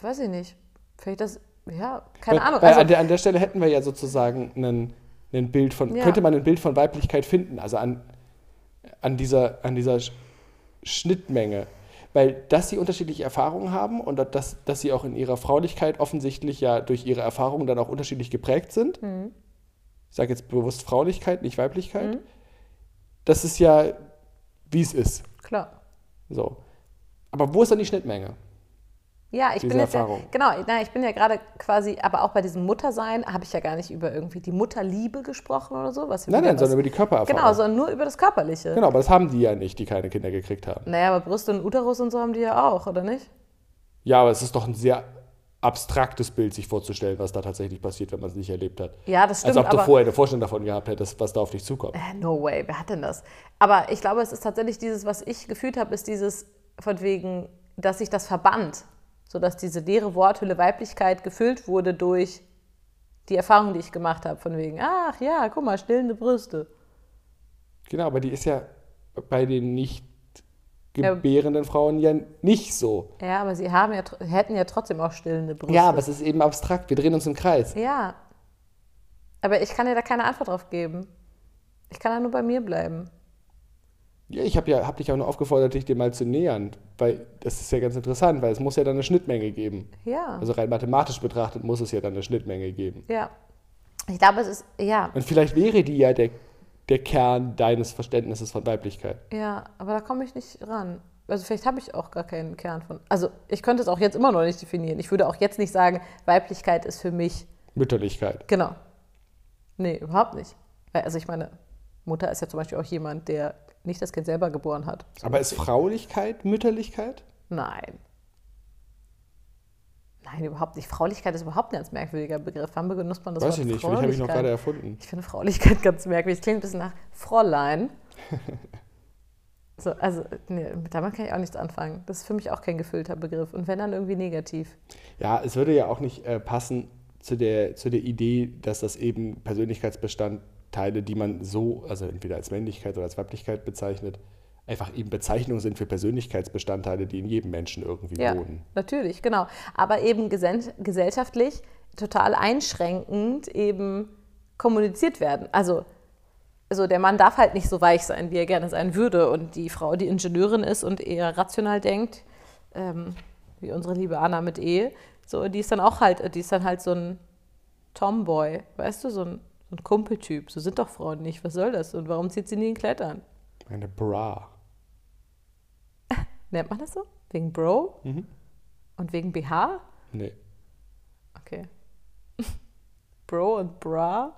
Weiß ich nicht. Vielleicht das, ja, keine weil, Ahnung. Weil Also, an, der, an der Stelle hätten wir ja sozusagen einen, einen Bild von, Ja. könnte man ein Bild von Weiblichkeit finden, also an, an dieser, an dieser Sch- Schnittmenge. Weil, dass sie unterschiedliche Erfahrungen haben und dass, dass sie auch in ihrer Fraulichkeit offensichtlich ja durch ihre Erfahrungen dann auch unterschiedlich geprägt sind. Mhm. Ich sage jetzt bewusst Fraulichkeit, nicht Weiblichkeit. Das ist ja, wie es ist. klar. So. Aber wo ist dann die Schnittmenge? Ja, ich bin jetzt ja, genau, na, ich bin ja gerade quasi, aber auch bei diesem Muttersein habe ich ja gar nicht über irgendwie die Mutterliebe gesprochen oder so. Was Nein, nein, sondern was- über die Körpererfahrung. Genau, sondern nur über das Körperliche. Genau, aber das haben die ja nicht, die keine Kinder gekriegt haben. Naja, aber Brüste und Uterus und so haben die ja auch, oder nicht? Ja, aber es ist doch ein sehr abstraktes Bild, sich vorzustellen, was da tatsächlich passiert, wenn man es nicht erlebt hat. Ja, das Als stimmt, ob du vorher eine Vorstellung davon gehabt hättest, was da auf dich zukommt. Äh, no way, wer hat denn das? Aber ich glaube, es ist tatsächlich dieses, was ich gefühlt habe, ist dieses von wegen, dass sich das verband, sodass diese leere Worthülle Weiblichkeit gefüllt wurde durch die Erfahrung, die ich gemacht habe, von wegen, ach ja, guck mal, stillende Brüste. Genau, aber die ist ja bei den nicht gebärenden Frauen ja nicht so. Ja, aber sie haben ja, hätten ja trotzdem auch stillende Brüste. Ja, aber es ist eben abstrakt. Wir drehen uns im Kreis. Ja. Aber ich kann dir da keine Antwort drauf geben. Ich kann da nur bei mir bleiben. Ja, ich habe ja, hab dich auch nur aufgefordert, dich dem mal zu nähern, weil das ist ja ganz interessant, weil es muss ja dann eine Schnittmenge geben. Ja. Also rein mathematisch betrachtet muss es ja dann eine Schnittmenge geben. ja. Ich glaube, es ist, ja. Und vielleicht wäre die ja der, der Kern deines Verständnisses von Weiblichkeit. Ja, aber da komme ich nicht ran. Also vielleicht habe ich auch gar keinen Kern von. Also ich könnte es auch jetzt immer noch nicht definieren. Ich würde auch jetzt nicht sagen, Weiblichkeit ist für mich. Mütterlichkeit. Genau. Nee, überhaupt nicht. Weil, Also ich meine, Mutter ist ja zum Beispiel auch jemand, der nicht das Kind selber geboren hat. Aber ist Fraulichkeit Mütterlichkeit? Nein. Nein, überhaupt nicht. Fraulichkeit ist überhaupt ein ganz merkwürdiger Begriff. Wann benutzt man das Weiß Wort ich nicht, vielleicht habe ich noch gerade erfunden. Ich finde Fraulichkeit ganz merkwürdig. Es klingt ein bisschen nach Fräulein. So, also, nee, damit kann ich auch nichts anfangen. Das ist für mich auch kein gefüllter Begriff. Und wenn dann irgendwie negativ. Ja, es würde ja auch nicht äh, passen zu der, zu der Idee, dass das eben Persönlichkeitsbestandteile, die man so, also entweder als Männlichkeit oder als Weiblichkeit bezeichnet, einfach eben Bezeichnungen sind für Persönlichkeitsbestandteile, die in jedem Menschen irgendwie Ja, wohnen. natürlich, genau. Aber eben gesell- gesellschaftlich total einschränkend eben kommuniziert werden. Also, also der Mann darf halt nicht so weich sein, wie er gerne sein würde. Und die Frau, die Ingenieurin ist und eher rational denkt, ähm, wie unsere liebe Anna mit E, so, die ist dann auch halt, die ist dann halt so ein Tomboy, weißt du, so ein, so ein Kumpeltyp. So sind doch Frauen nicht. Was soll das? Und warum zieht sie nie ein Kleid an? Eine Bra. Nennt man das so? Wegen Bro? Mhm. Und wegen BH? Nee. Okay. Bro und Bra?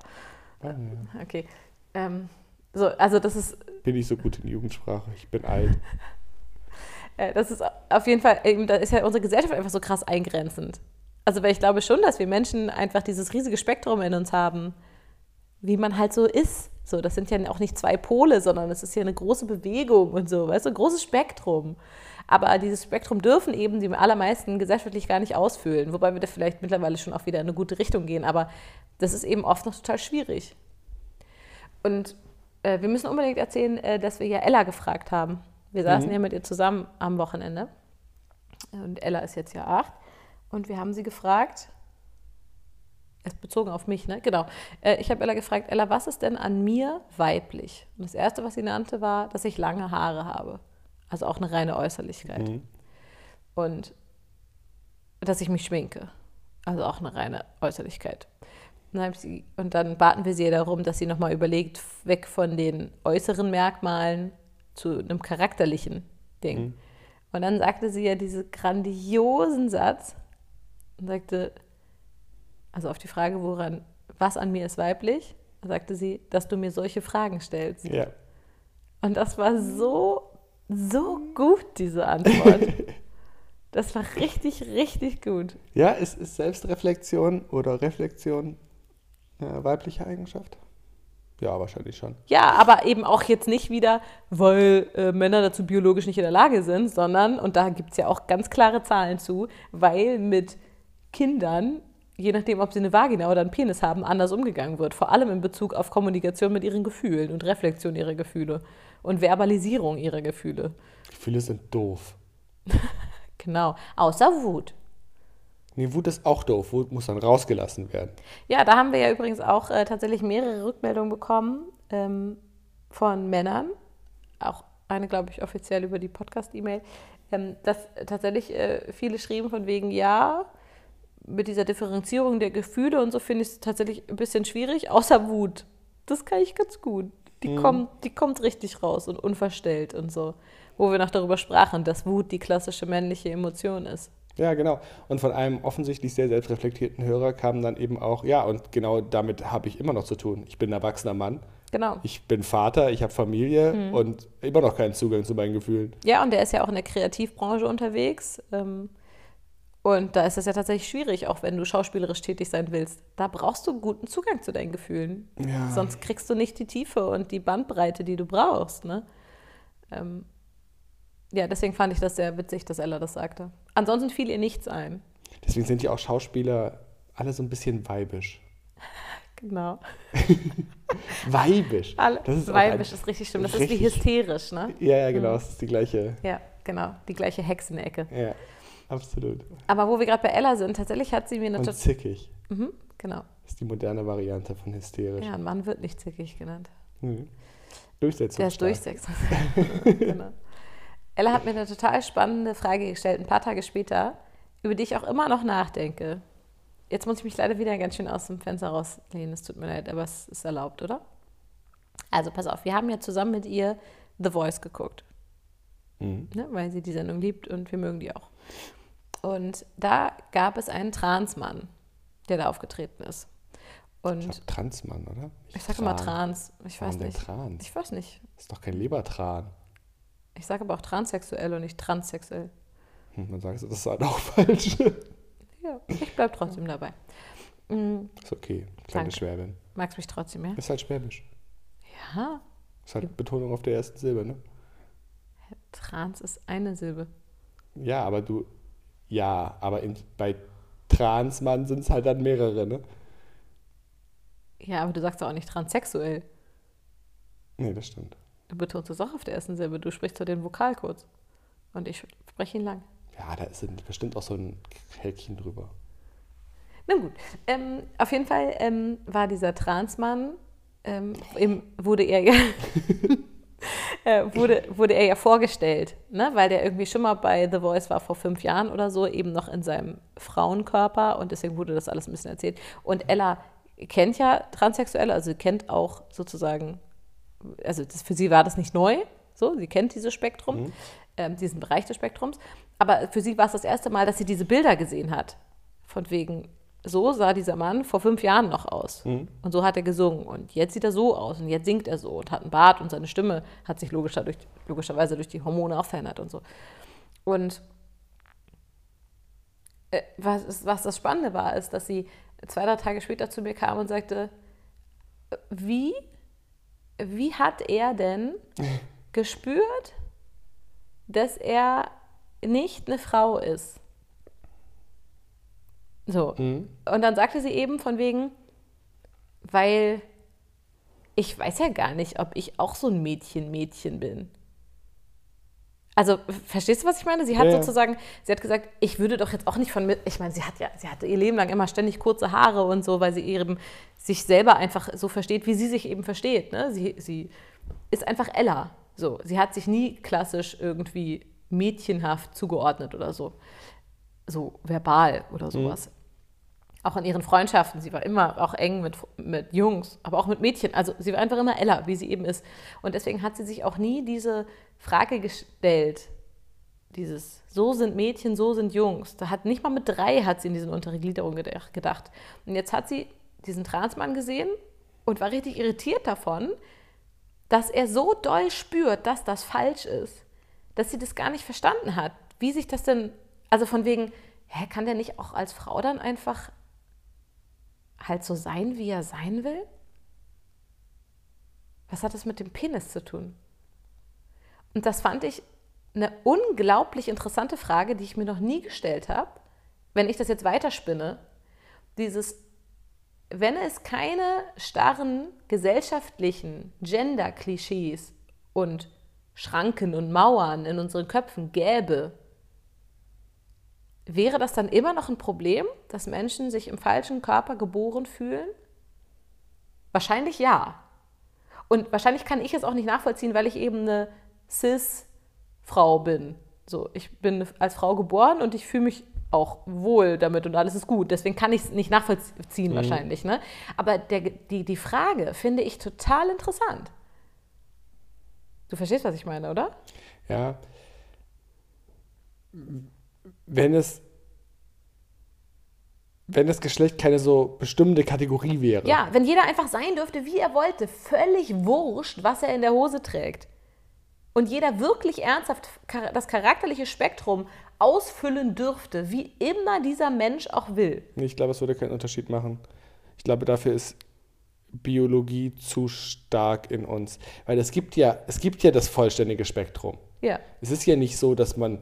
Ja. Okay. Ähm, so, also das ist, Bin ich so gut in Jugendsprache, ich bin alt. äh, das ist auf jeden Fall, da ist ja unsere Gesellschaft einfach so krass eingrenzend. Also weil ich glaube schon, dass wir Menschen einfach dieses riesige Spektrum in uns haben, wie man halt so ist. So, das sind ja auch nicht zwei Pole, sondern es ist ja eine große Bewegung und so, weißt du, ein großes Spektrum. Aber dieses Spektrum dürfen eben die allermeisten gesellschaftlich gar nicht ausfüllen, wobei wir da vielleicht mittlerweile schon auch wieder in eine gute Richtung gehen. Aber das ist eben oft noch total schwierig. Und äh, wir müssen unbedingt erzählen, äh, dass wir ja Ella gefragt haben. Wir saßen Mhm. ja mit ihr zusammen am Wochenende. Und Ella ist jetzt ja acht. Und wir haben sie gefragt, erst bezogen auf mich, ne? Genau. Äh, ich habe Ella gefragt, Ella, was ist denn an mir weiblich? Und das Erste, was sie nannte, war, dass ich lange Haare habe. Also auch eine reine Äußerlichkeit. Mhm. Und dass ich mich schminke. Also auch eine reine Äußerlichkeit. Und dann, hab ich sie, und dann baten wir sie darum, dass sie nochmal überlegt, weg von den äußeren Merkmalen zu einem charakterlichen Ding. Mhm. Und dann sagte sie ja diesen grandiosen Satz und sagte, also auf die Frage, woran, was an mir ist weiblich, sagte sie, dass du mir solche Fragen stellst. Ja. Und das war so, so gut, diese Antwort. Das war richtig, richtig gut. Ja, ist, ist Selbstreflexion oder Reflexion eine weibliche Eigenschaft? Ja, wahrscheinlich schon. Ja, aber eben auch jetzt nicht wieder, weil äh, Männer dazu biologisch nicht in der Lage sind, sondern, und da gibt es ja auch ganz klare Zahlen zu, weil mit Kindern, je nachdem, ob sie eine Vagina oder einen Penis haben, anders umgegangen wird. Vor allem in Bezug auf Kommunikation mit ihren Gefühlen und Reflexion ihrer Gefühle und Verbalisierung ihrer Gefühle. Gefühle sind doof. Genau. Außer Wut. Nee, Wut ist auch doof. Wut muss dann rausgelassen werden. Ja, da haben wir ja übrigens auch äh, tatsächlich mehrere Rückmeldungen bekommen ähm, von Männern. Auch eine, glaube ich, offiziell über die Podcast-E-Mail. Ähm, dass tatsächlich äh, viele schrieben von wegen, ja, mit dieser Differenzierung der Gefühle und so finde ich es tatsächlich ein bisschen schwierig, außer Wut. Das kann ich ganz gut. Die, kommt, die kommt richtig raus und unverstellt und so. Wo wir noch darüber sprachen, dass Wut die klassische männliche Emotion ist. Ja, genau. Und von einem offensichtlich sehr selbstreflektierten Hörer kam dann eben auch, ja, und genau damit habe ich immer noch zu tun. Ich bin ein erwachsener Mann, Genau. ich bin Vater, ich habe Familie und immer noch keinen Zugang zu meinen Gefühlen. Ja, und der ist ja auch in der Kreativbranche unterwegs. Ähm, und da ist es ja tatsächlich schwierig, auch wenn du schauspielerisch tätig sein willst. Da brauchst du guten Zugang zu deinen Gefühlen. Ja. Sonst kriegst du nicht die Tiefe und die Bandbreite, die du brauchst. Ne? Ähm, ja, deswegen fand ich das sehr witzig, dass Ella das sagte. Ansonsten fiel ihr nichts ein. Deswegen sind ja auch Schauspieler alle so ein bisschen weibisch. Genau. Weibisch. Das ist weibisch ist richtig schlimm. Das ist wie richtig- hysterisch, ne? Ja, ja, genau. Das ist die gleiche. Ja, genau. Die gleiche Hex in der Ecke. Ja, absolut. Aber wo wir gerade bei Ella sind, tatsächlich hat sie mir eine Und zickig. Mhm, genau. Das ist die moderne Variante von hysterisch. Ja, ein Mann wird nicht zickig genannt. Mhm. Durchsetzung. Der ist durchsetzung. genau. Ella hat mir eine total spannende Frage gestellt, ein paar Tage später, über die ich auch immer noch nachdenke. Jetzt muss ich mich leider wieder ganz schön aus dem Fenster rauslehnen. Es tut mir leid, aber es ist erlaubt, oder? Also pass auf, wir haben ja zusammen mit ihr The Voice geguckt, Mhm. ne, weil sie die Sendung liebt und wir mögen die auch. Und da gab es einen Transmann, der da aufgetreten ist. Ich Und glaub, Transmann, oder? ich Nicht sage immer Tran. Trans. Ich Warum weiß nicht. Trans? Ich weiß nicht. Das ist doch kein Lebertran. Ich sage aber auch transsexuell und nicht transsexuell. Hm, Man sagt, das ist halt auch falsch. Ja, ich bleib trotzdem dabei. Mm, Ist okay. Kleine Danke. Schwäbin. magst mich trotzdem, ja? Ist halt Schwäbisch. Ja, Ist halt Betonung auf der ersten Silbe, ne? Trans ist eine Silbe. Ja, aber du. Ja, aber in, bei Transmann sind es halt dann mehrere, ne? Ja, aber du sagst doch auch nicht transsexuell. Nee, das stimmt. Du betonst es auch auf der ersten Silbe. Du sprichst so den Vokal kurz. Und ich spreche ihn lang. Ja, da ist bestimmt auch so ein Hälkchen drüber. Na gut. Ähm, auf jeden Fall ähm, war dieser Transmann, ähm, wurde er ja. äh, wurde, wurde er ja vorgestellt, ne? weil der irgendwie schon mal bei The Voice war vor fünf Jahren oder so, eben noch in seinem Frauenkörper und deswegen wurde das alles ein bisschen erzählt. Und Ella kennt ja Transsexuelle, also sie kennt auch sozusagen, also das, für sie war das nicht neu, so, sie kennt dieses Spektrum, ähm, diesen Bereich des Spektrums, aber für sie war es das erste Mal, dass sie diese Bilder gesehen hat, von wegen, so sah dieser Mann vor fünf Jahren noch aus. Und so hat er gesungen. Und jetzt sieht er so aus. Und jetzt singt er so und hat einen Bart und seine Stimme hat sich logisch dadurch, logischerweise durch die Hormone auch verändert und so. Und äh, was, was das Spannende war, ist, dass sie zwei, drei Tage später zu mir kam und sagte, wie, wie hat er denn gespürt, dass er nicht eine Frau ist? So. Und dann sagte sie eben von wegen, weil ich weiß ja gar nicht, ob ich auch so ein Mädchen-Mädchen bin. Also, verstehst du, was ich meine? Sie hat Ja, sozusagen, sie hat gesagt, ich würde doch jetzt auch nicht von mit, ich meine, sie hat ja, sie hatte ihr Leben lang immer ständig kurze Haare und so, weil sie eben sich selber einfach so versteht, wie sie sich eben versteht. Ne? Sie, sie ist einfach Ella. So, sie hat sich nie klassisch irgendwie mädchenhaft zugeordnet oder so. So verbal oder sowas. Auch in ihren Freundschaften. Sie war immer auch eng mit, mit Jungs, aber auch mit Mädchen. Also sie war einfach immer Ella, wie sie eben ist. Und deswegen hat sie sich auch nie diese Frage gestellt, dieses so sind Mädchen, so sind Jungs. Da hat nicht mal mit drei hat sie in diesen untere Gliederung gedach- gedacht. Und jetzt hat sie diesen Transmann gesehen und war richtig irritiert davon, dass er so doll spürt, dass das falsch ist, dass sie das gar nicht verstanden hat. Wie sich das denn, also von wegen, hä, kann der nicht auch als Frau dann einfach halt so sein, wie er sein will? Was hat das mit dem Penis zu tun? Und das fand ich eine unglaublich interessante Frage, die ich mir noch nie gestellt habe. Wenn ich das jetzt weiterspinne, dieses, wenn es keine starren gesellschaftlichen Gender-Klischees und Schranken und Mauern in unseren Köpfen gäbe, wäre das dann immer noch ein Problem, dass Menschen sich im falschen Körper geboren fühlen? Wahrscheinlich ja. Und wahrscheinlich kann ich es auch nicht nachvollziehen, weil ich eben eine Cis-Frau bin. So, ich bin als Frau geboren und ich fühle mich auch wohl damit und alles ist gut. Deswegen kann ich es nicht nachvollziehen wahrscheinlich. Ne? Aber der, die, die Frage finde ich total interessant. Du verstehst, was ich meine, oder? Ja. Wenn es, wenn das Geschlecht keine so bestimmte Kategorie wäre. Ja, wenn jeder einfach sein dürfte, wie er wollte, völlig wurscht, was er in der Hose trägt. Und jeder wirklich ernsthaft das charakterliche Spektrum ausfüllen dürfte, wie immer dieser Mensch auch will. Ich glaube, es würde keinen Unterschied machen. Ich glaube, dafür ist Biologie zu stark in uns. Weil es gibt ja, es gibt ja das vollständige Spektrum. Ja. Es ist ja nicht so, dass man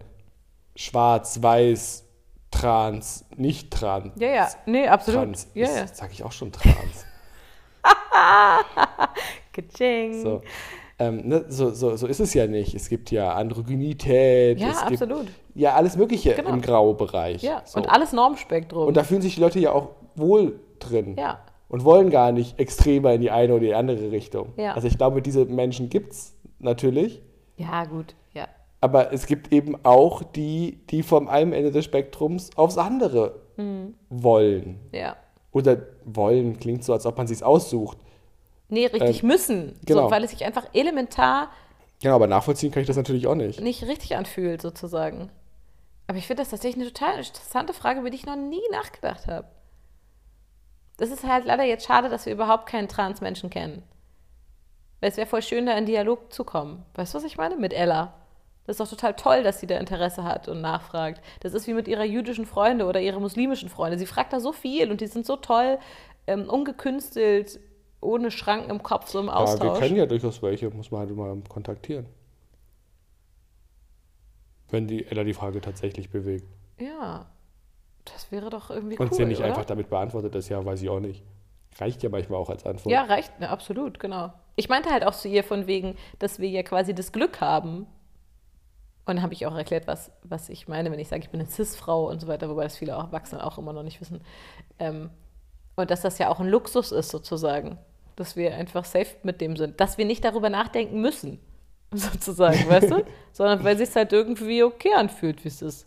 schwarz, weiß, trans, nicht trans. Ja, ja. Nee, absolut. Trans. Ja, ist, ja. Sag ich auch schon trans. Ka-ching. So. Ähm, ne, so, so, so ist es ja nicht. Es gibt ja Androgynität. Ja, es absolut. Gibt ja, alles Mögliche Genau. im Graubereich. Ja, so. und alles Normspektrum. Und da fühlen sich die Leute ja auch wohl drin. ja. Und wollen gar nicht extremer in die eine oder die andere Richtung. Ja. Also ich glaube, diese Menschen gibt es natürlich. ja, gut. Aber es gibt eben auch die, die vom einen Ende des Spektrums aufs andere Mhm. wollen. Ja. Oder wollen klingt so, als ob man sich aussucht. Nee, richtig müssen. genau. So, weil es sich einfach elementar Genau, aber nachvollziehen kann ich das natürlich auch nicht. nicht richtig anfühlt, sozusagen. Aber ich finde das tatsächlich eine total interessante Frage, über die ich noch nie nachgedacht habe. Das ist halt leider jetzt schade, dass wir überhaupt keinen Trans-Menschen kennen. Weil es wäre voll schön, da in Dialog zu kommen. Weißt du, was ich meine? Mit Ella. Das ist doch total toll, dass sie da Interesse hat und nachfragt. Das ist wie mit ihrer jüdischen Freunde oder ihrer muslimischen Freunde. Sie fragt da so viel und die sind so toll, ähm, ungekünstelt, ohne Schranken im Kopf, so im Ja, Austausch. wir kennen ja durchaus welche, muss man halt mal kontaktieren. Wenn die Ella die Frage tatsächlich bewegt. Ja, das wäre doch irgendwie Und cool, sie nicht oder? einfach damit beantwortet ist, ja, weiß ich auch nicht. Reicht ja manchmal auch als Antwort. Ja, reicht, ja, absolut, genau. Ich meinte halt auch zu ihr von wegen, dass wir ja quasi das Glück haben. Und dann habe ich auch erklärt, was, was ich meine, wenn ich sage, ich bin eine Cis-Frau und so weiter, wobei das viele auch Erwachsene auch immer noch nicht wissen. Ähm, und dass das ja auch ein Luxus ist, sozusagen. Dass wir einfach safe mit dem sind. Dass wir nicht darüber nachdenken müssen, sozusagen, weißt du? Sondern weil es sich halt irgendwie okay anfühlt, wie es ist.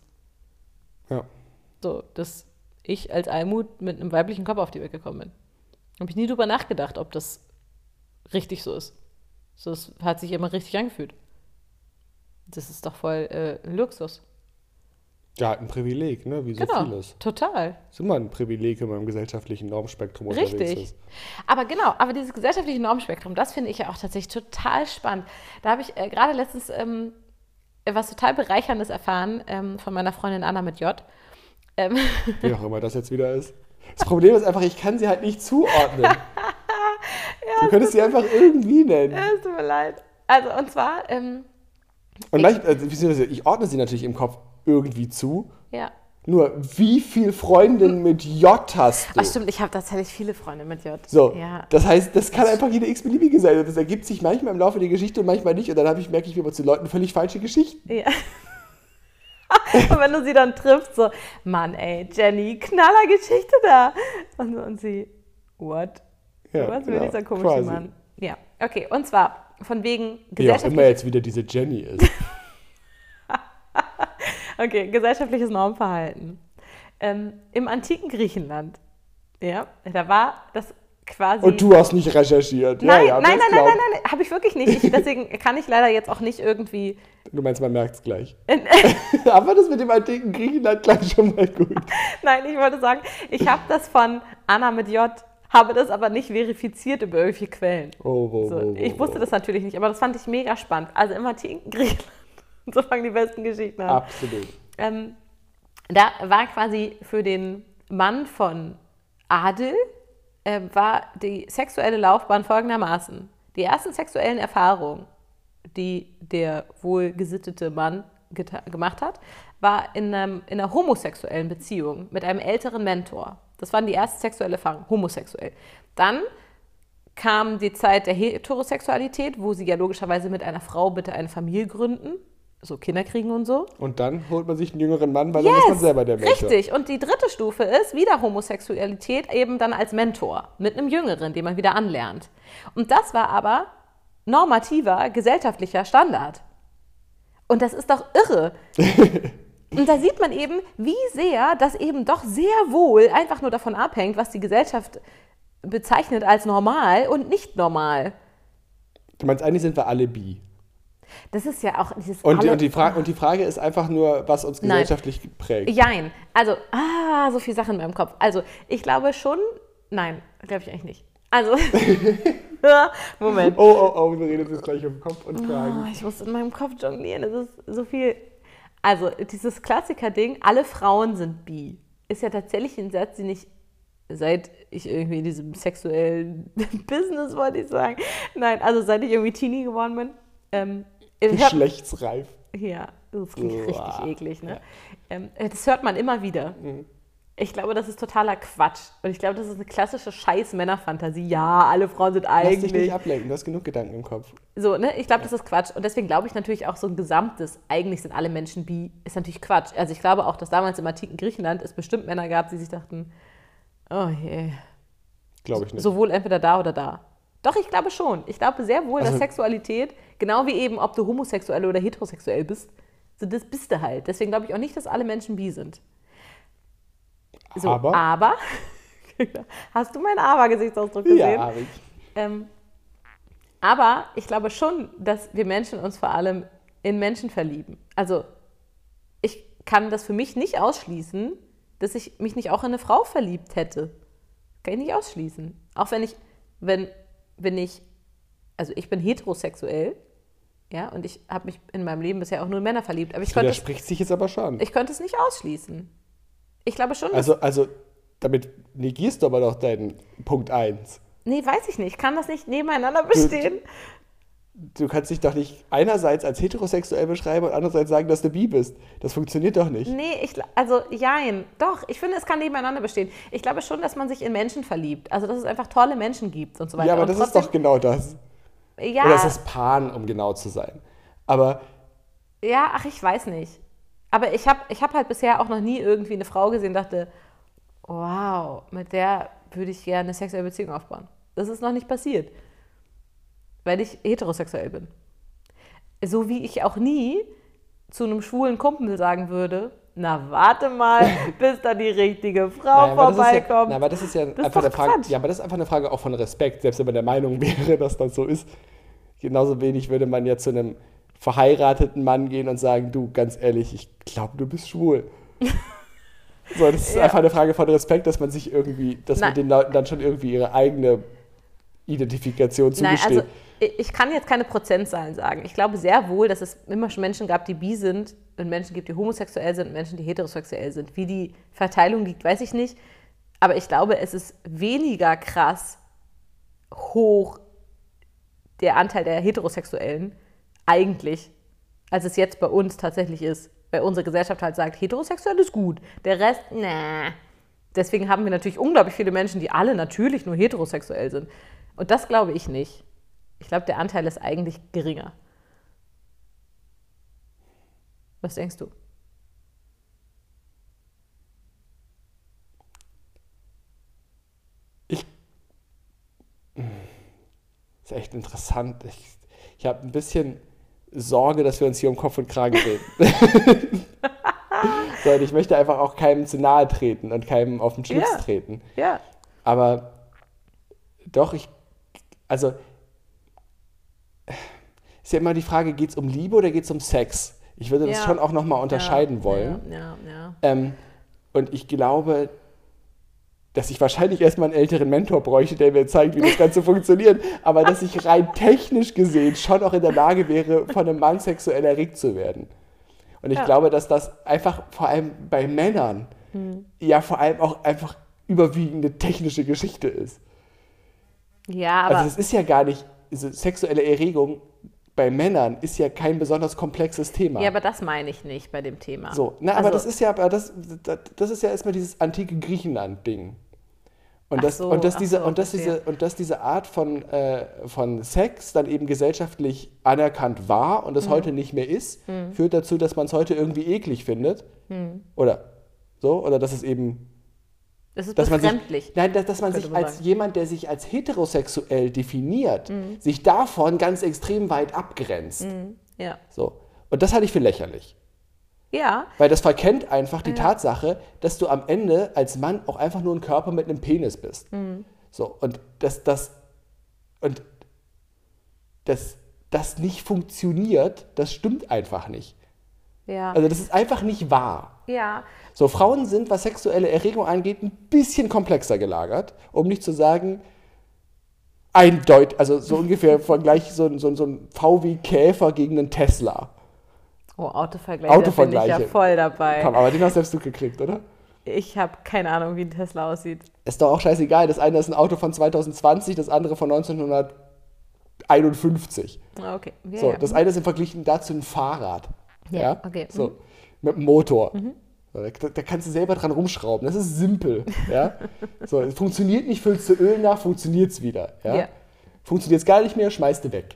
Ja. So, dass ich als Almut mit einem weiblichen Kopf auf die Welt gekommen bin. Habe ich nie drüber nachgedacht, ob das richtig so ist. So, es hat sich immer richtig angefühlt. Das ist doch voll äh, ein Luxus. Ja, ein Privileg, ne? Wie so Genau, vieles. total. ist immer ein Privileg, wenn man im gesellschaftlichen Normspektrum unterwegs Richtig. ist. Aber genau, aber dieses gesellschaftliche Normspektrum, das finde ich ja auch tatsächlich total spannend. Da habe ich äh, gerade letztens ähm, was total Bereicherndes erfahren ähm, von meiner Freundin Anna mit J. Ähm, Wie auch immer das jetzt wieder ist. Das Problem ist einfach, ich kann sie halt nicht zuordnen. du könntest sie einfach irgendwie nennen. es tut mir leid. Also, und zwar, ähm, Und manch, äh, ich ordne sie natürlich im Kopf irgendwie zu. ja. Nur, wie viel Freundinnen mit J hast du? Ach stimmt, ich habe tatsächlich viele Freunde mit J. So, Ja. das heißt, das kann einfach jede x-beliebige sein. Und das ergibt sich manchmal im Laufe der Geschichte und manchmal nicht. Und dann habe ich, merke ich immer zu Leuten völlig falsche Geschichten. Ja. und wenn du sie dann triffst, so, Mann, ey, Jenny, knaller Geschichte da. Und, und sie, what? Ja, Was will genau, dieser komische quasi. Mann? Ja, okay, und zwar von wegen Wie auch immer jetzt wieder diese Jenny ist. okay, gesellschaftliches Normverhalten. Ähm, Im antiken Griechenland, ja, da war das quasi... Und du hast nicht recherchiert. Nein, ja, ja, nein, nein, nein, glaub- nein, nein, habe ich wirklich nicht. Ich, deswegen kann ich leider jetzt auch nicht irgendwie Du meinst, man merkt es gleich. Aber das mit dem antiken Griechenland klang schon mal gut. Nein, ich wollte sagen, ich habe das von Anna mit J, habe das aber nicht verifiziert über irgendwelche Quellen. Oh, oh, So, oh, oh, ich wusste oh. das natürlich nicht, aber das fand ich mega spannend. Also im antiken Griechenland, so fangen die besten Geschichten an. Absolut. Ähm, da war quasi für den Mann von Adel, äh, war die sexuelle Laufbahn folgendermaßen. Die ersten sexuellen Erfahrungen, die der wohlgesittete Mann gemacht hat, war in, einem, in einer homosexuellen Beziehung mit einem älteren Mentor. Das waren die ersten sexuellen Erfahrungen, homosexuell. Dann kam die Zeit der Heterosexualität, wo sie ja logischerweise mit einer Frau bitte eine Familie gründen, so Kinder kriegen und so. Und dann holt man sich einen jüngeren Mann, weil dann ist man selber der Mentor. Richtig. Und die dritte Stufe ist wieder Homosexualität eben dann als Mentor mit einem Jüngeren, den man wieder anlernt. Und das war aber normativer gesellschaftlicher Standard. Und das ist doch irre. Und da sieht man eben, wie sehr das eben doch sehr wohl einfach nur davon abhängt, was die Gesellschaft bezeichnet als normal und nicht normal. Du meinst, eigentlich sind wir alle bi. Das ist ja auch dieses Und, die, und, die, Fra und die Frage ist einfach nur, was uns Nein. gesellschaftlich prägt. Jein. Also, ah, so viele Sachen in meinem Kopf. Also, ich glaube schon, nein, glaube ich eigentlich nicht. Also, Moment. Oh, oh, oh, wir reden uns gleich um Kopf und Oh, Kragen. ich muss in meinem Kopf jonglieren, das ist so viel. Also, dieses Klassiker-Ding, alle Frauen sind bi, ist ja tatsächlich ein Satz, den ich seit ich irgendwie in diesem sexuellen Business, wollte ich sagen, nein, also seit ich irgendwie Teenie geworden bin, ähm, Geschlechtsreif. ja, das klingt richtig Uah. eklig, ne? Ähm, das hört man immer wieder. Ich glaube, das ist totaler Quatsch. Und ich glaube, das ist eine klassische Scheiß-Männerfantasie. Ja, alle Frauen sind Lass dich eigentlich. nicht ablenken, du hast genug Gedanken im Kopf. So, ne? Ich glaube, das ist Quatsch. Und deswegen glaube ich natürlich auch so ein gesamtes, eigentlich sind alle Menschen bi, ist natürlich Quatsch. Also ich glaube auch, dass damals im antiken Griechenland es bestimmt Männer gab, die sich dachten, oh je, Glaube ich nicht. sowohl entweder da oder da. Doch, ich glaube schon. Ich glaube sehr wohl, dass Also- Sexualität, genau wie eben, ob du homosexuell oder heterosexuell bist, so das bist du halt. Deswegen glaube ich auch nicht, dass alle Menschen bi sind. So, Aber? aber hast du meinen Aber-Gesichtsausdruck gesehen? ja, hab ich. Ähm, aber ich glaube schon, dass wir Menschen uns vor allem in Menschen verlieben. Also ich kann das für mich nicht ausschließen, dass ich mich nicht auch in eine Frau verliebt hätte. Kann ich nicht ausschließen. Auch wenn ich, wenn, wenn ich, also ich bin heterosexuell, Ja, und ich habe mich in meinem Leben bisher auch nur in Männer verliebt. Aber ich Das es, widerspricht sich jetzt aber schon. ich könnte es nicht ausschließen. Ich glaube schon, Also, also damit negierst du aber doch deinen Punkt 1. Nee, weiß ich nicht. Ich kann das nicht nebeneinander bestehen. Du kannst dich doch nicht einerseits als heterosexuell beschreiben und andererseits sagen, dass du bi bist. Das funktioniert doch nicht. Nee, ich, also jein. Doch, ich finde, es kann nebeneinander bestehen. Ich glaube schon, dass man sich in Menschen verliebt. Also, dass es einfach tolle Menschen gibt und so weiter. Ja, aber und das ist doch genau das. Ja, Oder es ist Pan, um genau zu sein. Aber ja, ach, ich weiß nicht. Aber ich habe ich hab halt bisher auch noch nie irgendwie eine Frau gesehen und dachte, wow, mit der würde ich gerne eine sexuelle Beziehung aufbauen. Das ist noch nicht passiert. Weil ich heterosexuell bin. So wie ich auch nie zu einem schwulen Kumpel sagen würde, na warte mal, bis da die richtige Frau das ist ja, vorbeikommt. na, aber das ist ja ist einfach eine Frage. Quatsch. Ja, aber das ist einfach eine Frage auch von Respekt, selbst wenn man der Meinung wäre, dass das so ist. Genauso wenig würde man ja zu einem verheirateten Mann gehen und sagen, du, ganz ehrlich, ich glaube, du bist schwul. so, das ist Ja. einfach eine Frage von Respekt, dass man sich irgendwie, dass man Nein. den Leuten dann schon irgendwie ihre eigene Identifikation Nein, zugesteht. also ich ich kann jetzt keine Prozentzahlen sagen. Ich glaube sehr wohl, dass es immer schon Menschen gab, die bi sind und Menschen gibt, die homosexuell sind und Menschen, die heterosexuell sind. Wie die Verteilung liegt, weiß ich nicht. Aber ich glaube, es ist weniger krass hoch der Anteil der Heterosexuellen eigentlich, als es jetzt bei uns tatsächlich ist. Weil unsere Gesellschaft halt sagt, heterosexuell ist gut. Der Rest, na. Deswegen haben wir natürlich unglaublich viele Menschen, die alle natürlich nur heterosexuell sind. Und das glaube ich nicht. Ich glaube, der Anteil ist eigentlich geringer. Was denkst du? Ich. Ist echt interessant. Ich, ich habe ein bisschen Sorge, dass wir uns hier um Kopf und Kragen reden. so, ich möchte einfach auch keinem zu nahe treten und keinem auf den Schlips Ja. treten. Ja. Aber doch, ich. Also. Ist ja immer die Frage, geht es um Liebe oder geht es um Sex? Ich würde das Ja. schon auch nochmal unterscheiden wollen. Ja, ja, ja. Ähm, und ich glaube, dass ich wahrscheinlich erstmal einen älteren Mentor bräuchte, der mir zeigt, wie das Ganze funktioniert. Aber dass ich rein technisch gesehen schon auch in der Lage wäre, von einem Mann sexuell erregt zu werden. Und ich Ja. glaube, dass das einfach vor allem bei Männern ja vor allem auch einfach überwiegende technische Geschichte ist. Ja, aber also es ist ja gar nicht, also sexuelle Erregung bei Männern ist ja kein besonders komplexes Thema. ja, aber das meine ich nicht bei dem Thema. So, na, aber Also- das ist ja, aber das, das ist ja erstmal dieses antike Griechenland-Ding. Und Ach das, so, und, dass diese, so, und, dass diese, und dass diese Art von, äh, von Sex dann eben gesellschaftlich anerkannt war und das Mhm. heute nicht mehr ist, führt dazu, dass man es heute irgendwie eklig findet. Mhm. Oder so, oder dass es eben Das ist dass man sich, befremdlich. nein, dass, dass man sich als sagen. jemand, der sich als heterosexuell definiert, Mhm. sich davon ganz extrem weit abgrenzt. Ja. So. Und das halte ich für lächerlich. Ja, Weil das verkennt einfach die Tatsache, dass du am Ende als Mann auch einfach nur ein Körper mit einem Penis bist. Mhm. So, und dass das und dass das nicht funktioniert, das stimmt einfach nicht. ja. Also das ist einfach nicht wahr. ja. So, Frauen sind, was sexuelle Erregung angeht, ein bisschen komplexer gelagert, um nicht zu sagen, eindeutig, also so ungefähr Vergleich so, ein- so, ein- so ein VW Käfer gegen einen Tesla. Oh, Autovergleiche, da bin ich ja Autovergleiche. voll dabei. Komm, aber den hast selbst du gekriegt, oder? Ich habe keine Ahnung, wie ein Tesla aussieht. Ist doch auch scheißegal. Das eine ist ein Auto von 2020, das andere von 1951. Ah, Okay. Ja, So, ja. das eine ist im Vergleich dazu ein Fahrrad. Ja, Ja, okay. Mhm. So, mit einem Motor. So, da, da kannst du selber dran rumschrauben. Das ist simpel. Ja? so, es funktioniert nicht, füllst du Öl nach, funktioniert es wieder. Ja? Funktioniert es gar nicht mehr, schmeißt du weg.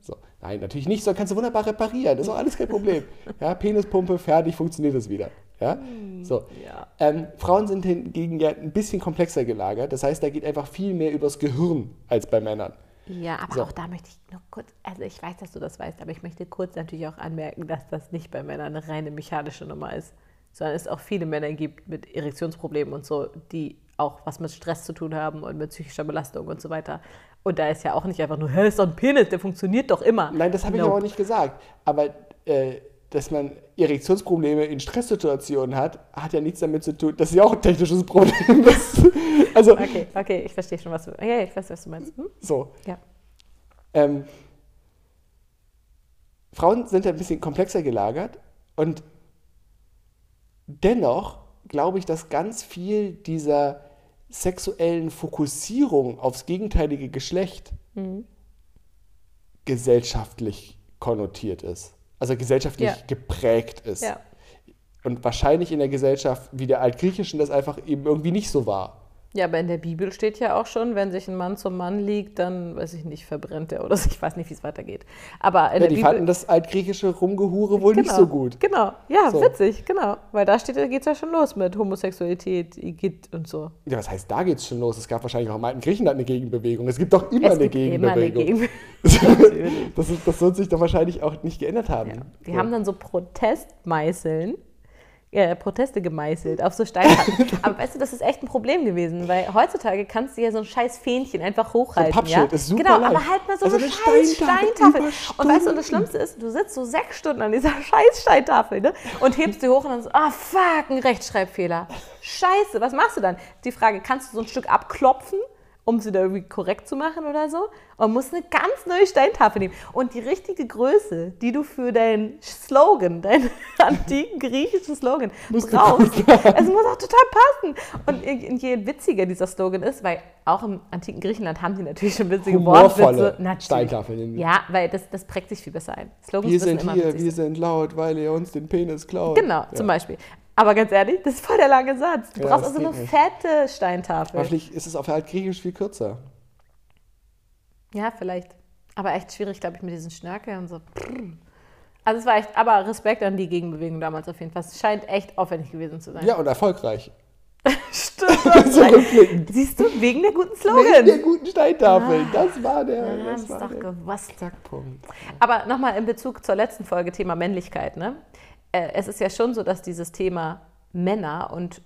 So, nein, natürlich nicht, sondern kannst du wunderbar reparieren. Das ist auch alles kein Problem. Ja, Penispumpe, fertig, funktioniert es wieder. Ja? So. Ja. Ähm, Frauen sind hingegen ja ein bisschen komplexer gelagert. Das heißt, da geht einfach viel mehr übers Gehirn als bei Männern. Ja, aber So. auch da möchte ich nur kurz, also ich weiß, dass du das weißt, aber ich möchte kurz natürlich auch anmerken, dass das nicht bei Männern eine reine mechanische Nummer ist, sondern es auch viele Männer gibt mit Erektionsproblemen und so, die auch was mit Stress zu tun haben und mit psychischer Belastung und so weiter. Und da ist ja auch nicht einfach nur, hä, ist doch ein Penis, der funktioniert doch immer. Nein, das habe ich Nope. aber auch nicht gesagt. Aber äh, dass man Erektionsprobleme in Stresssituationen hat, hat ja nichts damit zu tun. Das ist ja auch ein technisches Problem. Das, also, Okay, okay, ich verstehe schon, was du, ja, ich weiß, was du meinst. Hm? so. Ja. Ähm, Frauen sind ja ein bisschen komplexer gelagert und dennoch glaube ich, dass ganz viel dieser sexuellen Fokussierung aufs gegenteilige Geschlecht Mhm. gesellschaftlich konnotiert ist. Also gesellschaftlich Ja. geprägt ist. Ja. Und wahrscheinlich in der Gesellschaft wie der Altgriechischen das einfach eben irgendwie nicht so war. Ja, aber in der Bibel steht ja auch schon, wenn sich ein Mann zum Mann liegt, dann, weiß ich nicht, verbrennt er oder so. Ich weiß nicht, wie es weitergeht. Aber in Ja, der die Bibel. fanden das altgriechische Rumgehure wohl nicht Genau, so gut. Genau, ja, So. witzig, genau. Weil da steht, geht es ja schon los mit Homosexualität, Igitt und so. Ja, was heißt, da geht's schon los? Es gab wahrscheinlich auch im alten Griechenland eine Gegenbewegung. Es gibt doch immer es eine gibt immer eine Gegenbewegung. Gegenbewegung. das, ist, das wird sich doch wahrscheinlich auch nicht geändert haben. Die So. haben dann so Protestmeißeln, äh, Proteste gemeißelt auf so Steinplatten. Aber weißt du, das ist echt ein Problem gewesen, weil heutzutage kannst du ja so ein scheiß Fähnchen einfach hochhalten. Pappschild ja? ist super Genau, leicht. aber halt mal so Also eine eine scheiß Steintafel Steintafel. Und weißt du, und das. Schlimmste ist, du sitzt so sechs Stunden an dieser scheiß Steintafel ne? und hebst sie hoch und dann so, ah fuck, ein Rechtschreibfehler. Scheiße, was machst du dann? Die Frage, kannst du so ein Stück abklopfen? Um sie da irgendwie korrekt zu machen oder so. Und musst eine ganz neue Steintafel nehmen. Und die richtige Größe, die du für deinen Slogan, deinen antiken griechischen Slogan brauchst, es muss auch total passen. Und je witziger dieser Slogan ist, weil auch im antiken Griechenland haben die natürlich schon witzige Humorvolle Wortwitze. Steintafeln. Ja, weil das, das prägt sich viel besser ein. Slogans Wir sind immer hier, wir sind laut, weil ihr uns den Penis klaut. Genau, Ja. zum Beispiel. Aber ganz ehrlich, das ist voll der lange Satz. Du Ja, brauchst also eine nicht. fette Steintafel. Aber vielleicht ist es auf Altgriechisch viel kürzer. Ja, vielleicht. Aber echt schwierig, glaube ich, mit diesen Schnörkeln und so. Also es war echt, aber Respekt an die Gegenbewegung damals auf jeden Fall. Es scheint echt aufwendig gewesen zu sein. Ja, und erfolgreich. Stimmt. So. Siehst du, wegen der guten Wegen der guten Steintafel. Das war der, Wir haben es doch der gewusst. Punkt. Aber nochmal in Bezug zur letzten Folge, Thema Männlichkeit. Ne? Äh, es ist ja schon so, dass dieses Thema Männer und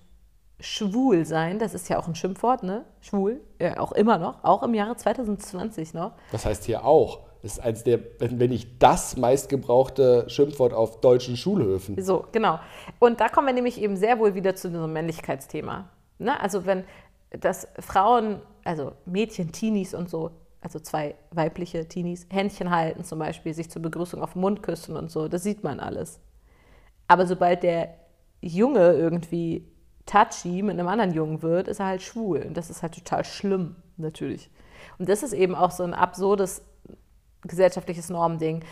schwul sein, das ist ja auch ein Schimpfwort, ne? Schwul, ja, auch immer noch, auch im Jahre 2020 noch. Das heißt hier auch. Das ist eins der, wenn wenn nicht das meistgebrauchte Schimpfwort auf deutschen Schulhöfen. So, genau. Und da kommen wir nämlich eben sehr wohl wieder zu diesem Männlichkeitsthema. Ne? Also wenn das Frauen, also Mädchen, Teenies und so, also zwei weibliche Teenies, Händchen halten zum Beispiel, sich zur Begrüßung auf den Mund küssen und so, das sieht man alles. Aber sobald der Junge irgendwie touchy mit einem anderen Jungen wird, ist er halt schwul. Und das ist halt total schlimm, natürlich. Und das ist eben auch so ein absurdes gesellschaftliches Normding.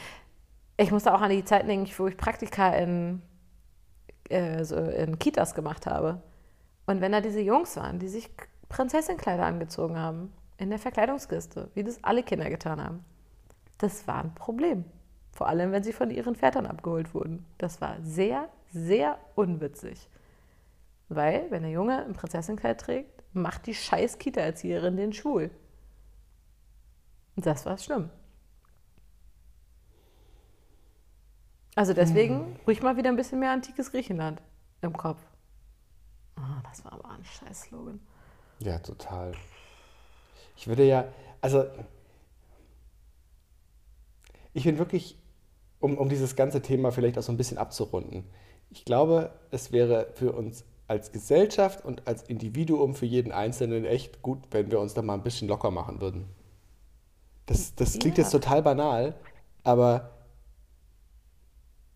Ich muss da auch an die Zeit denken, wo ich Praktika in, äh, so in Kitas gemacht habe. Und wenn da diese Jungs waren, die sich Prinzessinnenkleider angezogen haben, in der Verkleidungskiste, wie das alle Kinder getan haben, das war ein Problem. Vor allem, wenn sie von ihren Vätern abgeholt wurden. Das war sehr, sehr unwitzig. Weil, wenn der Junge ein Prinzessinnenkleid trägt, macht die scheiß Kita-Erzieherin den schwul. Und das war schlimm. Also deswegen ruhig mal wieder ein bisschen mehr antikes Griechenland im Kopf. Ah, das war aber ein scheiß Slogan. Ja, total. Ich würde ja, also ich bin wirklich, um, um dieses ganze Thema vielleicht auch so ein bisschen abzurunden, ich glaube, es wäre für uns als Gesellschaft und als Individuum für jeden Einzelnen echt gut, wenn wir uns da mal ein bisschen locker machen würden. Das, das klingt Ja. jetzt total banal, aber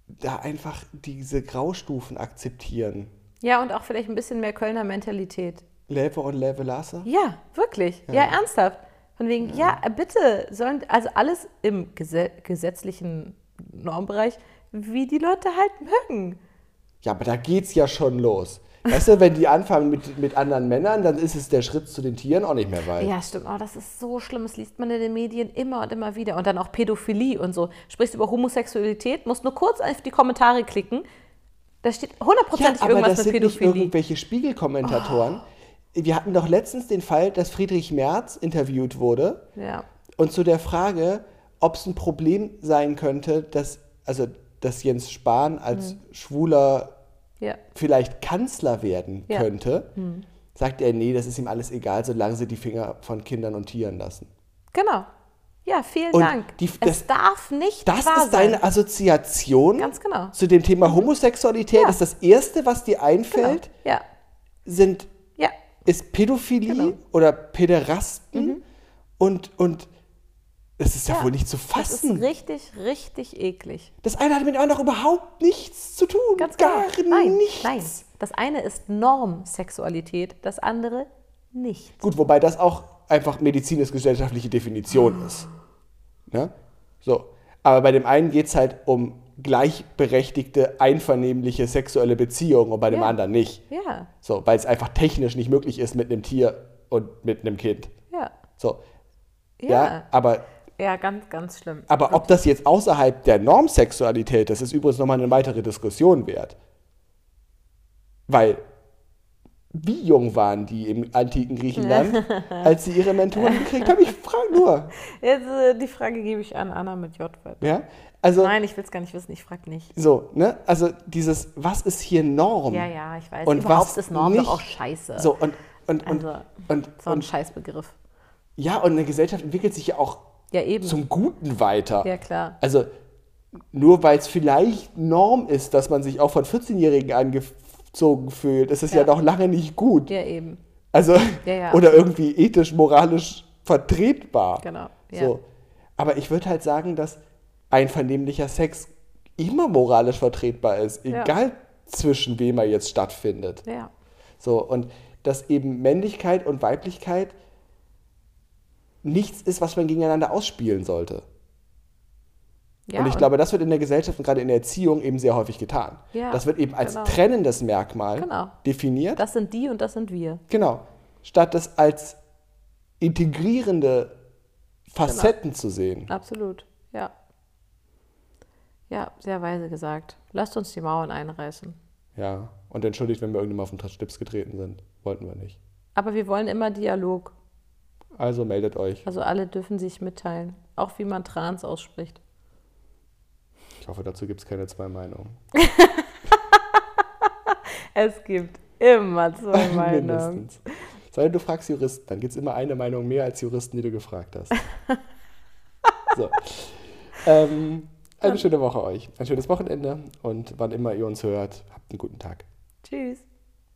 da einfach diese Graustufen akzeptieren. Ja, und auch vielleicht ein bisschen mehr Kölner Mentalität. Leve und leve lasse. Ja, wirklich. Ja, ernsthaft. Von wegen, ja, bitte, sollen, also alles im Gese gesetzlichen Normbereich, wie die Leute halt mögen. Ja, aber da geht's ja schon los. Weißt du, wenn die anfangen mit, mit anderen Männern, dann ist es der Schritt zu den Tieren auch nicht mehr weit. Ja, stimmt. Oh, das ist so schlimm. Das liest man in den Medien immer und immer wieder. Und dann auch Pädophilie und so. Sprichst du über Homosexualität, musst nur kurz auf die Kommentare klicken. Da steht hundertprozentig aber irgendwas das mit sind nicht Pädophilie. irgendwelche Spiegelkommentatoren. Wir hatten doch letztens den Fall, dass Friedrich Merz interviewt wurde Ja. und zu der Frage, ob es ein Problem sein könnte, dass, also, dass Jens Spahn als Mhm. Schwuler Ja. vielleicht Kanzler werden Ja. könnte, sagt er, nee, das ist ihm alles egal, solange sie die Finger von Kindern und Tieren lassen. Genau. Ja, vielen Und Dank. die- es das- darf nicht Das wahr ist deine sein. Assoziation Ganz genau. zu dem Thema Homosexualität. Ja. Das ist das Erste, was dir Genau. einfällt, Ja. sind, ist Pädophilie Genau. Mhm. oder Päderasten und, und Das ist ja, Ja, wohl nicht zu Das ist fassen. richtig, richtig eklig. Das eine hat mit dem anderen überhaupt nichts zu tun. Ganz Gar genau. Nein, nichts. nein. Das eine ist Normsexualität, das andere nicht. Gut, wobei das auch einfach medizinisch-gesellschaftliche Definition ist. Ne? So. Aber bei dem einen geht es halt um gleichberechtigte, einvernehmliche sexuelle Beziehungen und bei dem Ja. anderen nicht. Ja, So, weil es einfach technisch nicht möglich ist mit einem Tier und mit einem Kind. ja. So. Ja, Ja, aber, ja, ganz, ganz schlimm. aber ob das jetzt außerhalb der Normsexualität, das ist übrigens nochmal eine weitere Diskussion wert. Weil, wie jung waren die im antiken Griechenland, als sie ihre Mentoren gekriegt haben? Ich frage nur. Jetzt, äh, die Frage gebe ich an Anna mit J. Ja? Also, Nein, ich will es gar nicht wissen, ich frage nicht. so, ne? Also, dieses, was ist hier Norm? Ja, ja, ich weiß. Und Überhaupt was ist Norm nicht. doch auch scheiße. So, und, und, und, Also, und, so ein und, Scheißbegriff. ja, und eine Gesellschaft entwickelt sich ja auch Ja, eben. zum Guten weiter. ja, klar. Also nur weil es vielleicht Norm ist, dass man sich auch von 14-Jährigen angezogen fühlt, ist es ja. Ja. noch lange nicht gut. Ja, eben. Also Ja, ja, oder irgendwie ethisch, moralisch vertretbar. Genau. Ja. So. Aber ich würde halt sagen, dass einvernehmlicher Sex immer moralisch vertretbar ist, egal zwischen wem er jetzt stattfindet. Ja. So, und dass eben Männlichkeit und Weiblichkeit nichts ist, was man gegeneinander ausspielen sollte. ja. und ich glaube, das wird in der Gesellschaft und gerade in der Erziehung eben sehr häufig getan. Ja, das wird eben als genau. trennendes Merkmal Genau. definiert. das sind die und das sind wir. genau. Statt das als integrierende Facetten zu sehen. Absolut. Ja. Ja, sehr weise gesagt. Lasst uns die Mauern einreißen. Ja. Und entschuldigt, wenn wir irgendwann mal auf den Schlips getreten sind. Wollten wir nicht. Aber wir wollen immer Dialog. Also meldet euch. Also alle dürfen sich mitteilen. Auch wie man Trans ausspricht. Ich hoffe, dazu gibt es keine zwei Meinungen. Es gibt immer zwei Meinungen. Mindestens. Sei denn, du fragst Juristen, dann gibt es immer eine Meinung mehr als Juristen, die du gefragt hast. so. Ähm, eine schöne Woche euch. Ein schönes Wochenende und wann immer ihr uns hört, habt einen guten Tag. Tschüss.